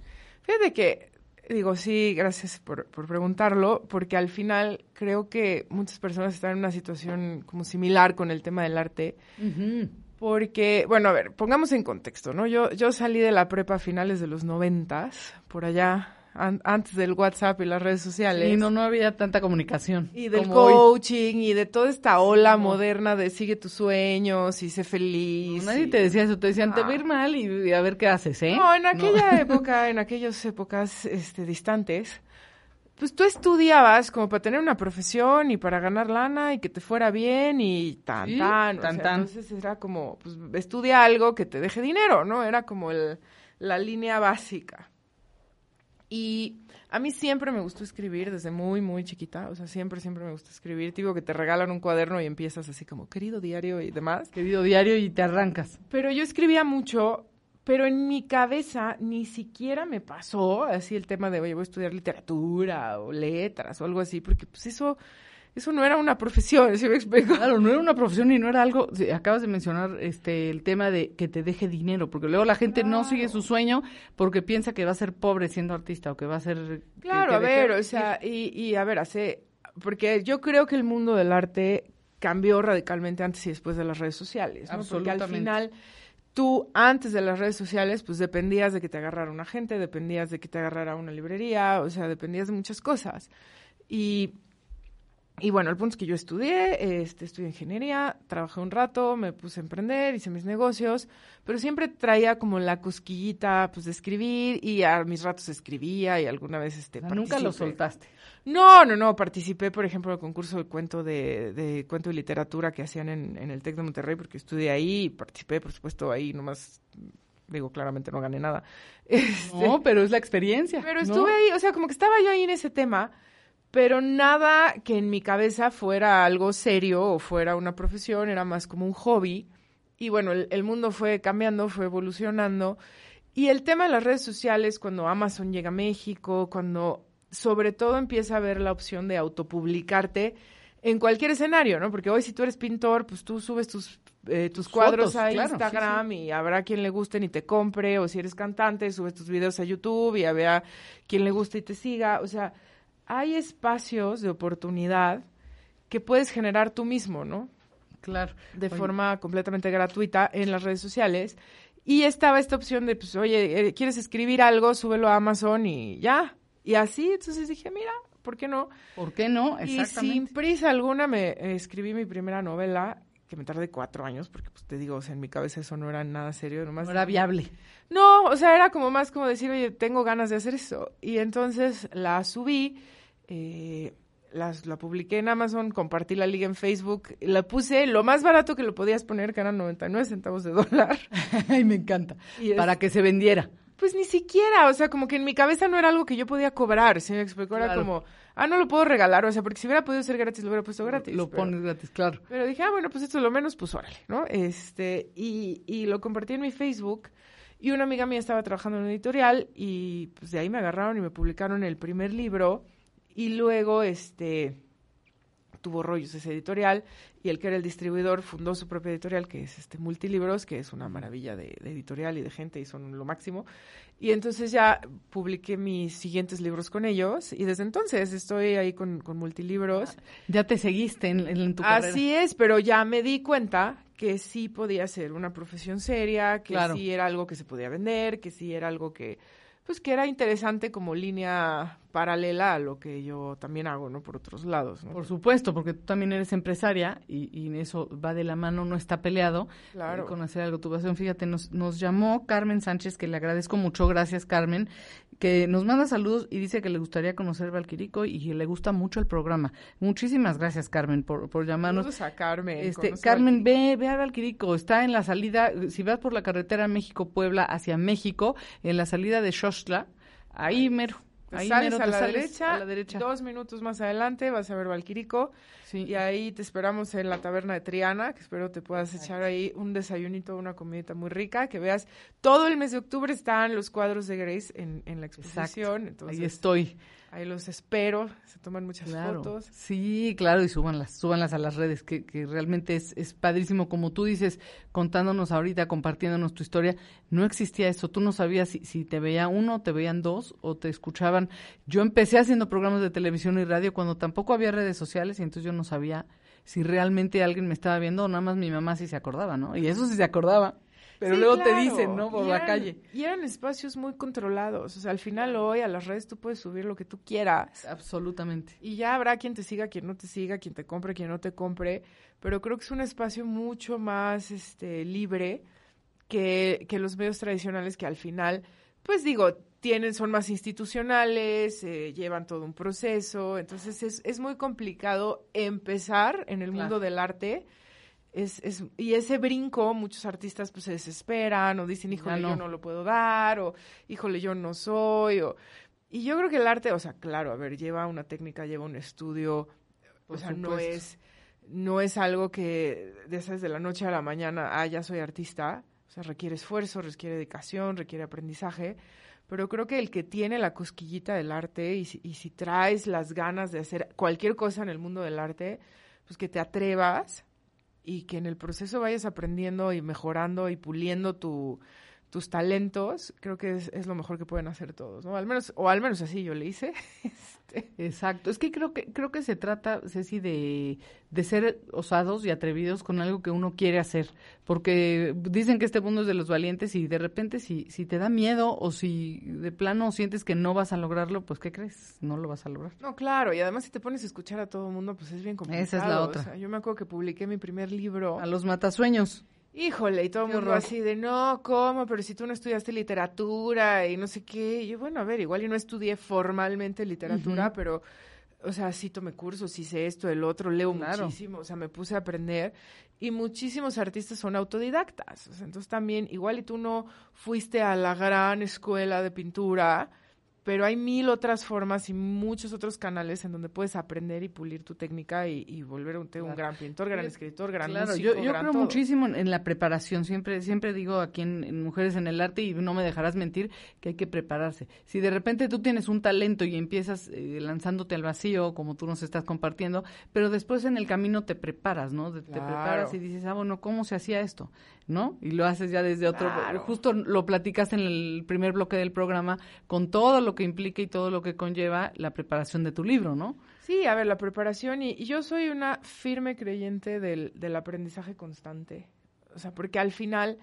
Fíjate que, digo, sí, gracias por, por preguntarlo, porque al final creo que muchas personas están en una situación como similar con el tema del arte. Porque, bueno, a ver, pongamos en contexto, ¿no? Yo, yo salí de la prepa a finales de los noventas, por allá, an- antes del WhatsApp y las redes sociales. Y no, no había tanta comunicación. Y del hoy. coaching y de toda esta ola no. moderna de sigue tus sueños y sé feliz. Nadie y- te decía eso, te decían, te va a ir Ah. mal y, y a ver qué haces, ¿eh? No, en aquella época, en aquellas épocas este, distantes, pues tú estudiabas como para tener una profesión y para ganar lana y que te fuera bien y tan, Sí, tan. o tan, sea, tan. Entonces era como, pues estudia algo que te deje dinero, ¿no? Era como el, la línea básica. Y a mí siempre me gustó escribir desde muy, muy chiquita. O sea, siempre, siempre me gusta escribir. Te digo que te regalan un cuaderno y empiezas así como, querido diario y demás. Querido diario y te arrancas. Pero yo escribía mucho, pero en mi cabeza ni siquiera me pasó así el tema de, oye, voy a estudiar literatura o letras o algo así, porque pues eso, eso no era una profesión, ¿sí me explico? Claro, no era una profesión y no era algo, acabas de mencionar este el tema de que te deje dinero, porque luego la gente no sigue su sueño porque piensa que va a ser pobre siendo artista o que va a ser Claro, que a ver, o sea, y, y a ver, hace, porque yo creo que el mundo del arte cambió radicalmente antes y después de las redes sociales, ¿no? Porque al final tú antes de las redes sociales pues dependías de que te agarrara un agente, dependías de que te agarrara una librería, o sea, dependías de muchas cosas. Y y bueno, el punto es que yo estudié, este, estudié ingeniería, trabajé un rato, me puse a emprender, hice mis negocios, pero siempre traía como la cosquillita, pues, de escribir, y a mis ratos escribía, y alguna vez, este, nunca lo soltaste. No, no, no, participé, por ejemplo, en el concurso de cuento de, de cuento y literatura que hacían en, en el TEC de Monterrey, porque estudié ahí, y participé, por supuesto, ahí nomás, digo, claramente no gané nada. Este, No, pero es la experiencia. pero ¿no? estuve ahí, o sea, como que estaba yo ahí en ese tema, pero nada que en mi cabeza fuera algo serio o fuera una profesión, era más como un hobby. Y bueno, el, el mundo fue cambiando, fue evolucionando. Y el tema de las redes sociales, cuando Amazon llega a México, cuando sobre todo empieza a haber la opción de autopublicarte en cualquier escenario, ¿no? Porque hoy si tú eres pintor, pues tú subes tus, eh, tus cuadros Fotos, a claro, sí, Instagram y habrá quien le gusten y te compre, o si eres cantante, subes tus videos a YouTube y habrá quien le guste y te siga. O sea, hay espacios de oportunidad que puedes generar tú mismo, ¿no? Claro. De Oye, forma completamente gratuita en las redes sociales. Y estaba esta opción de, pues, oye, eh, ¿quieres escribir algo? Súbelo a Amazon y ya. Y así, entonces dije, mira, ¿por qué no? ¿Por qué no? Y sin Exactamente. prisa alguna me escribí mi primera novela, que me tardé cuatro años, porque pues te digo, o sea, en mi cabeza eso no era nada serio, nomás. No era viable. No, o sea, era como más como decir, oye, tengo ganas de hacer eso. Y entonces la subí, eh, las- la publiqué en Amazon, compartí la liga en Facebook, la puse lo más barato que lo podías poner, que eran 99 centavos de dólar. Ay, me encanta. Y es- Para que se vendiera. Pues ni siquiera, o sea, como que en mi cabeza no era algo que yo podía cobrar, ¿sí me explicó? Era Claro. como, ah, no lo puedo regalar, o sea, porque si hubiera podido ser gratis, lo hubiera puesto gratis. Lo pero- pones gratis, claro. Pero dije, ah, bueno, pues esto es lo menos, pues órale, ¿no? Este, y, y lo compartí en mi Facebook. Y una amiga mía estaba trabajando en una editorial y pues de ahí me agarraron y me publicaron el primer libro. Y luego, este, tuvo rollos ese editorial y el que era el distribuidor fundó su propia editorial que es este Multilibros, que es una maravilla de, de editorial y de gente y son lo máximo. Y entonces ya publiqué mis siguientes libros con ellos y desde entonces estoy ahí con, con Multilibros. Ya te seguiste en, en tu carrera. Así es, pero ya me di cuenta que sí podía ser una profesión seria, que Claro. sí era algo que se podía vender, que sí era algo que, pues que era interesante como línea paralela a lo que yo también hago, ¿no? Por otros lados, ¿no? Por supuesto, porque tú también eres empresaria y, y eso va de la mano, no está peleado Claro. eh, con hacer algo tu pasión. Fíjate, nos, nos llamó Carmen Sánchez, que le agradezco mucho, gracias Carmen, que nos manda saludos y dice que le gustaría conocer Valquirico y que le gusta mucho el programa. Muchísimas gracias Carmen por, por llamarnos. Saludos a Carmen. Este, Carmen, ve, ve a Valquirico, está en la salida, si vas por la carretera México-Puebla hacia México, en la salida de Xochitla, ahí mero. Te Ahí sales mero a te la, sales derecha, a la derecha. dos minutos más adelante vas a ver Valquirico Sí. y ahí te esperamos en la taberna de Triana, que espero te puedas echar ahí un desayunito, una comidita muy rica, que veas todo el mes de octubre están los cuadros de Grace en, en la exposición, entonces ahí estoy. Ahí los espero, se toman muchas Claro. fotos. Sí, claro, y súbanlas, súbanlas a las redes, que, que realmente es, es padrísimo, como tú dices, contándonos ahorita, compartiéndonos tu historia, no existía eso, tú no sabías si, si te veía uno, te veían dos o te escuchaban. Yo empecé haciendo programas de televisión y radio cuando tampoco había redes sociales y entonces yo no sabía si realmente alguien me estaba viendo o nada más mi mamá sí se acordaba, ¿no? Y eso sí se acordaba, pero Sí, luego claro. te dicen, ¿no? Por la calle. Y eran espacios muy controlados, o sea, al final hoy a las redes tú puedes subir lo que tú quieras. Absolutamente. Y ya habrá quien te siga, quien no te siga, quien te compre, quien no te compre, pero creo que es un espacio mucho más este libre que, que los medios tradicionales que al final, pues digo, tienen, son más institucionales, eh, llevan todo un proceso, entonces es, es muy complicado empezar en el Claro. mundo del arte. Es, es, y ese brinco, muchos artistas pues se desesperan o dicen, híjole, no. yo no lo puedo dar, o híjole, yo no soy, o... Y yo creo que el arte, o sea, claro, a ver, lleva una técnica, lleva un estudio, Por o sea, no es, no es algo que de esas de la noche a la mañana, ah, ya soy artista. O sea, requiere esfuerzo, requiere dedicación, requiere aprendizaje. Pero creo que el que tiene la cosquillita del arte y si, y si traes las ganas de hacer cualquier cosa en el mundo del arte, pues que te atrevas y que en el proceso vayas aprendiendo y mejorando y puliendo tu, tus talentos, creo que es, es lo mejor que pueden hacer todos, ¿no? Al menos, o al menos así yo le hice. Este, Exacto. Es que creo que creo que se trata, Ceci, de, de ser osados y atrevidos con algo que uno quiere hacer. Porque dicen que este mundo es de los valientes y de repente si, si te da miedo o si de plano sientes que no vas a lograrlo, pues ¿qué crees? No lo vas a lograr. No, claro, y además si te pones a escuchar a todo el mundo, pues es bien complicado. Esa es la o otra. sea, yo me acuerdo que publiqué mi primer libro. A los matasueños. Híjole, y todo el mundo así de, no, ¿cómo? Pero si tú no estudiaste literatura y no sé qué. Y yo, bueno, a ver, igual yo no estudié formalmente literatura, pero, o sea, sí tomé cursos, hice esto, el otro, leo Claro. muchísimo, o sea, me puse a aprender. Y muchísimos artistas son autodidactas. O sea, entonces también, igual y tú no fuiste a la gran escuela de pintura, pero hay mil otras formas y muchos otros canales en donde puedes aprender y pulir tu técnica y, y volver un, gran pintor, gran escritor, gran Claro, músico, yo, yo gran creo todo. muchísimo en, en la preparación. Siempre, siempre digo aquí en, en Mujeres en el Arte, y no me dejarás mentir, que hay que prepararse. Si de repente tú tienes un talento y empiezas eh, lanzándote al vacío, como tú nos estás compartiendo, pero después en el camino te preparas, ¿no? Te Claro. preparas y dices, ah, bueno, ¿cómo se hacía esto? ¿No? Y lo haces ya desde otro... Claro. Justo lo platicaste en el primer bloque del programa, con todo lo que implica y todo lo que conlleva la preparación de tu libro, ¿no? Sí, a ver, la preparación y, y yo soy una firme creyente del, del aprendizaje constante. O sea, porque al final,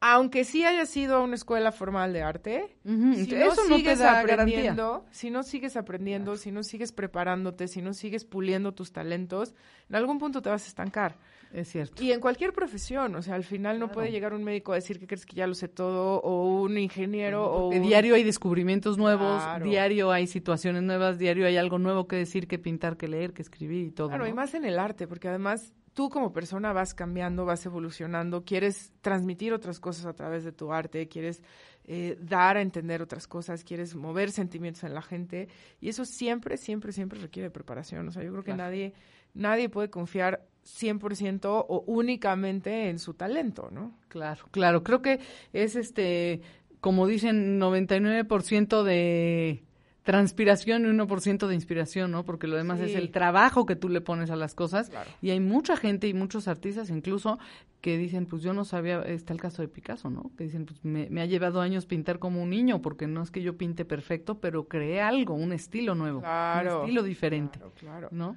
aunque sí haya sido una escuela formal de arte, Ujú, si eso no no te sigues aprendiendo, si no sigues aprendiendo, si no sigues preparándote, si no sigues puliendo tus talentos, en algún punto te vas a estancar. Es cierto. Y en cualquier profesión, o sea, al final no Claro. puede llegar un médico a decir que crees que ya lo sé todo, o un ingeniero, o un- diario hay descubrimientos nuevos, Claro. diario hay situaciones nuevas, diario hay algo nuevo que decir, que pintar, que leer, que escribir y todo. Claro, ¿no? y más en el arte, porque además tú como persona vas cambiando, vas evolucionando, quieres transmitir otras cosas a través de tu arte, quieres eh, dar a entender otras cosas, quieres mover sentimientos en la gente, y eso siempre, siempre, siempre requiere preparación. O sea, yo creo que Claro. nadie, nadie puede confiar 100% o únicamente en su talento, ¿no? Claro, claro. Creo que es este, como dicen, 99% de transpiración y 1% de inspiración, ¿no? Porque lo demás es el trabajo que tú le pones a las cosas. Claro. Y hay mucha gente y muchos artistas incluso que dicen, pues yo no sabía, está el caso de Picasso, ¿no? Que dicen, pues me, me ha llevado años pintar como un niño, porque no es que yo pinte perfecto, pero creé algo, un estilo nuevo, Claro. un estilo diferente, Claro, claro. ¿no?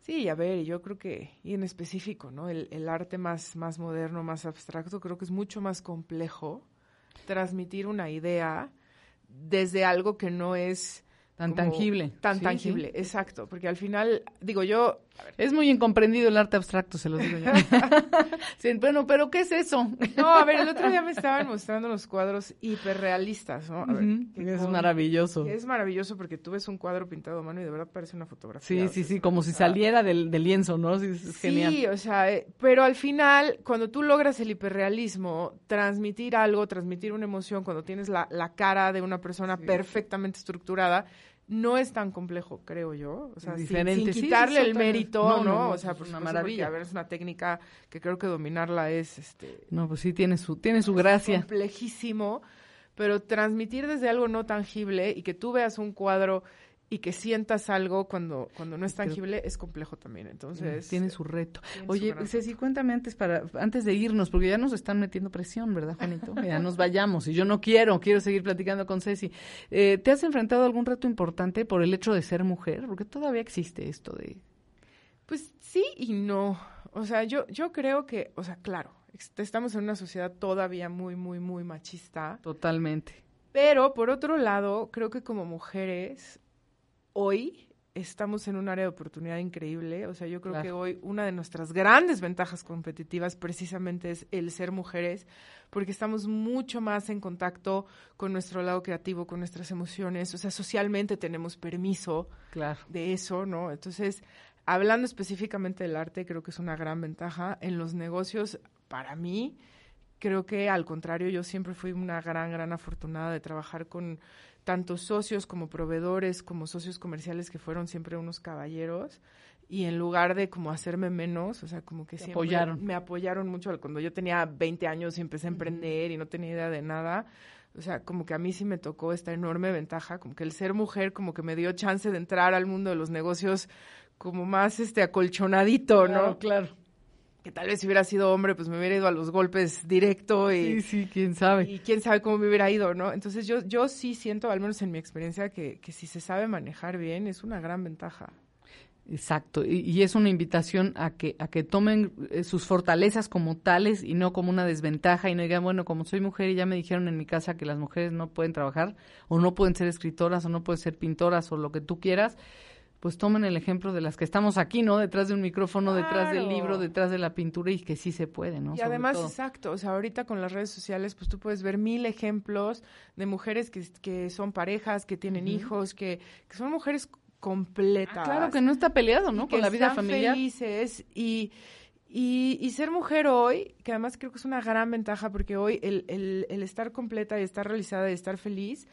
Sí, a ver, yo creo que, y en específico, ¿no? El, el arte más, más moderno, más abstracto, creo que es mucho más complejo transmitir una idea desde algo que no es Tan tangible. Tan Sí, tangible, sí. exacto. Porque al final, digo yo, Es muy incomprendido el arte abstracto, se lo digo yo. Sí, bueno, pero ¿qué es eso? no, a ver, el otro día me estaban mostrando los cuadros hiperrealistas, ¿no? A ver, que es maravilloso. es maravilloso porque tú ves un cuadro pintado a mano y de verdad parece una fotografía. Sí, sí, sí, como si cosa- saliera del, del lienzo, ¿no? Sí, es genial. Sí, o sea, eh, pero al final, cuando tú logras el hiperrealismo, transmitir algo, transmitir una emoción, cuando tienes la, la cara de una persona perfectamente estructurada, no es tan complejo, creo yo. O sea, sin- Diferente, sin, sí, quitarle el mérito, no, ¿no? o sea, es por una maravilla. porque, a ver, es una técnica que creo que dominarla es, este, No, pues sí, tiene su, tiene su gracia. complejísimo, pero transmitir desde algo no tangible y que tú veas un cuadro y que sientas algo cuando, cuando no es Creo- tangible es complejo también. Entonces, tiene su reto. tiene su Oye, gran Ceci, cuéntame antes para antes de irnos, porque ya nos están metiendo presión, ¿verdad, Juanito? Ya nos vayamos y yo no quiero, quiero seguir platicando con Ceci. Eh, ¿Te has enfrentado a algún reto importante por el hecho de ser mujer? Porque todavía existe esto de... Pues sí y no. O sea, yo, yo creo que, o sea, claro, estamos en una sociedad todavía muy, muy, muy machista. Totalmente. Pero por otro lado, creo que como mujeres, hoy estamos en un área de oportunidad increíble. O sea, yo creo Claro. que hoy una de nuestras grandes ventajas competitivas precisamente es el ser mujeres, porque estamos mucho más en contacto con nuestro lado creativo, con nuestras emociones. O sea, socialmente tenemos permiso Claro. de eso, ¿no? Entonces, hablando específicamente del arte, creo que es una gran ventaja. En los negocios, para mí, creo que al contrario, yo siempre fui una gran, gran afortunada de trabajar con tanto socios como proveedores, como socios comerciales que fueron siempre unos caballeros y en lugar de como hacerme menos, o sea, como que Te siempre apoyaron. me apoyaron mucho cuando yo tenía 20 años y empecé a emprender y no tenía idea de nada. O sea, como que a mí sí me tocó esta enorme ventaja, como que el ser mujer como que me dio chance de entrar al mundo de los negocios como más este acolchonadito, ¿no? Claro, claro. Que tal vez si hubiera sido hombre, pues me hubiera ido a los golpes directo y, Sí, sí, quién sabe. y quién sabe cómo me hubiera ido, ¿no? Entonces yo, yo sí siento, al menos en mi experiencia, que, que si se sabe manejar bien es una gran ventaja. Exacto, y, y es una invitación a que a que tomen eh, sus fortalezas como tales y no como una desventaja y no digan, bueno, como soy mujer y ya me dijeron en mi casa que las mujeres no pueden trabajar o no pueden ser escritoras o no pueden ser pintoras o lo que tú quieras, pues tomen el ejemplo de las que estamos aquí, ¿no? Detrás de un micrófono, detrás del libro, detrás de la pintura y que sí se puede, ¿no? Y Sobre además, todo. exacto, o sea, ahorita con las redes sociales, pues tú puedes ver mil ejemplos de mujeres que, que son parejas, que tienen hijos, que, que son mujeres completas. Ah, claro que no está peleado, ¿no? y Con que la vida están familiar. felices y, y, y ser mujer hoy, que además creo que es una gran ventaja porque hoy el, el, el estar completa y estar realizada y estar feliz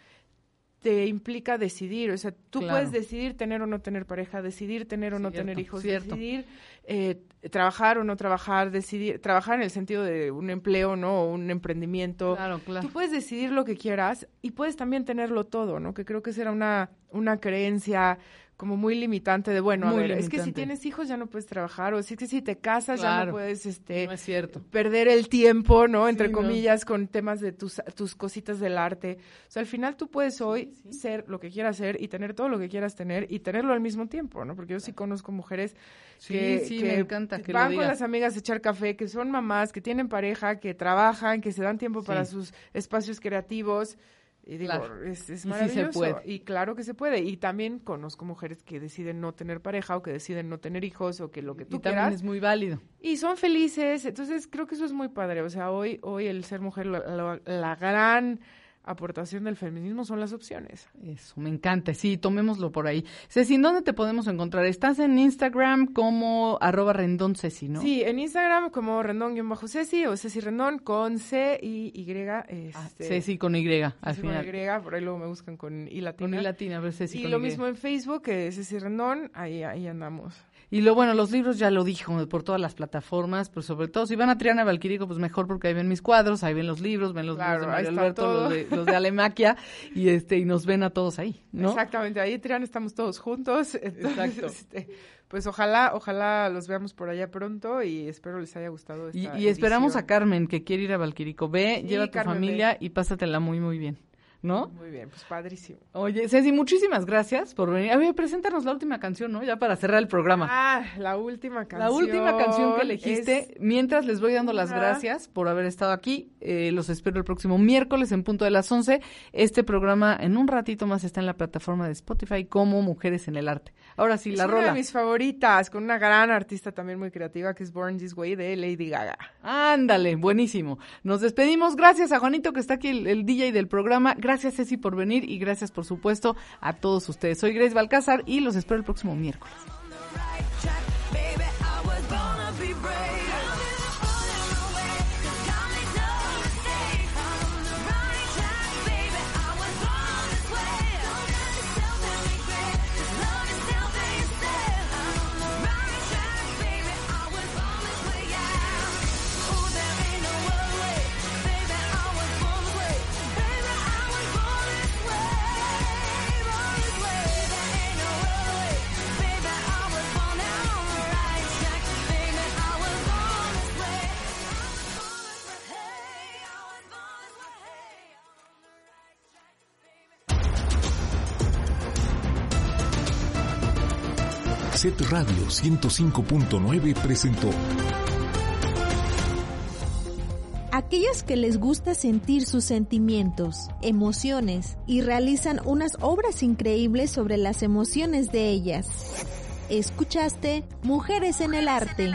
te implica decidir, o sea, tú Claro. puedes decidir tener o no tener pareja, decidir tener o no Cierto, tener hijos, cierto. decidir eh, trabajar o no trabajar, decidir trabajar en el sentido de un empleo, ¿no? O un emprendimiento. Claro, claro. Tú puedes decidir lo que quieras y puedes también tenerlo todo, ¿no? Que creo que esa era una, una creencia como muy limitante de, bueno, Muy a ver, es que si limitante. tienes hijos ya no puedes trabajar, o si es que si te casas ya no puedes, este, No es cierto. perder el tiempo, ¿no? Entre Sí, no. comillas, con temas de tus, tus cositas del arte. O sea, al final tú puedes hoy ser lo que quieras ser y tener todo lo que quieras tener y tenerlo al mismo tiempo, ¿no? Porque yo sí conozco mujeres Sí, que, sí, que me encanta que lo van con las amigas a echar café, que son mamás, que tienen pareja, que trabajan, que se dan tiempo para sus espacios creativos. Y digo, Claro. es, es Y sí se maravilloso. puede. Y claro que se puede. Y también conozco mujeres que deciden no tener pareja o que deciden no tener hijos o que lo que tú y también es muy válido. y son felices. Entonces creo que eso es muy padre. O sea, hoy, hoy el ser mujer, la, la- la gran aportación del feminismo son las opciones. Eso, me encanta. Sí, tomémoslo por ahí. Ceci, ¿en dónde te podemos encontrar? Estás en Instagram como arroba rendón Ceci, ¿no? Sí, en Instagram como rendón-ceci o Ceci Rendón con C y Y. Este, Ah, Ceci con Y al Ceci con final. Y, por ahí luego me buscan con I latina. Con I latina, pero Ceci y con lo Y. mismo en Facebook, que es Ceci Rendón, ahí, ahí andamos. Y lo bueno, los libros ya lo dijo por todas las plataformas, pero sobre todo si van a Triana Valquirico, pues mejor porque ahí ven mis cuadros, ahí ven los libros, ven los Claro, libros de Mario Alberto, todo. los de, los de Alemaquia, y este, y nos ven a todos ahí, ¿no? Exactamente, ahí Triana estamos todos juntos. Entonces, Exacto. este, pues ojalá, ojalá los veamos por allá pronto y espero les haya gustado Y, esta y esperamos a. Carmen, que quiere ir a Valquirico. Ve, Sí, lleva a tu Carmen, familia ve. y pásatela muy, muy bien, ¿no? Muy bien, pues padrísimo. Oye, Ceci, muchísimas gracias por venir. A ver, preséntanos la última canción, ¿no? Ya para cerrar el programa. Ah, la última canción. La última canción que elegiste, es- mientras les voy dando las una- gracias por haber estado aquí, eh, los espero el próximo miércoles en punto de las 11. Este programa en un ratito más está en la plataforma de Spotify como Mujeres en el Arte. Ahora sí, es la una rola. de mis favoritas, con una gran artista también muy creativa que es Born This Way de Lady Gaga. Ándale, buenísimo. Nos despedimos. Gracias a Juanito que está aquí, el, el DJ del programa. Gracias Ceci por venir y gracias por supuesto a todos ustedes. Soy Grace Balcázar y los espero el próximo miércoles. Set Radio 105.9 presentó Aquellos que les gusta sentir sus sentimientos, emociones y realizan unas obras increíbles sobre las emociones de ellas. Escuchaste Mujeres en el Arte.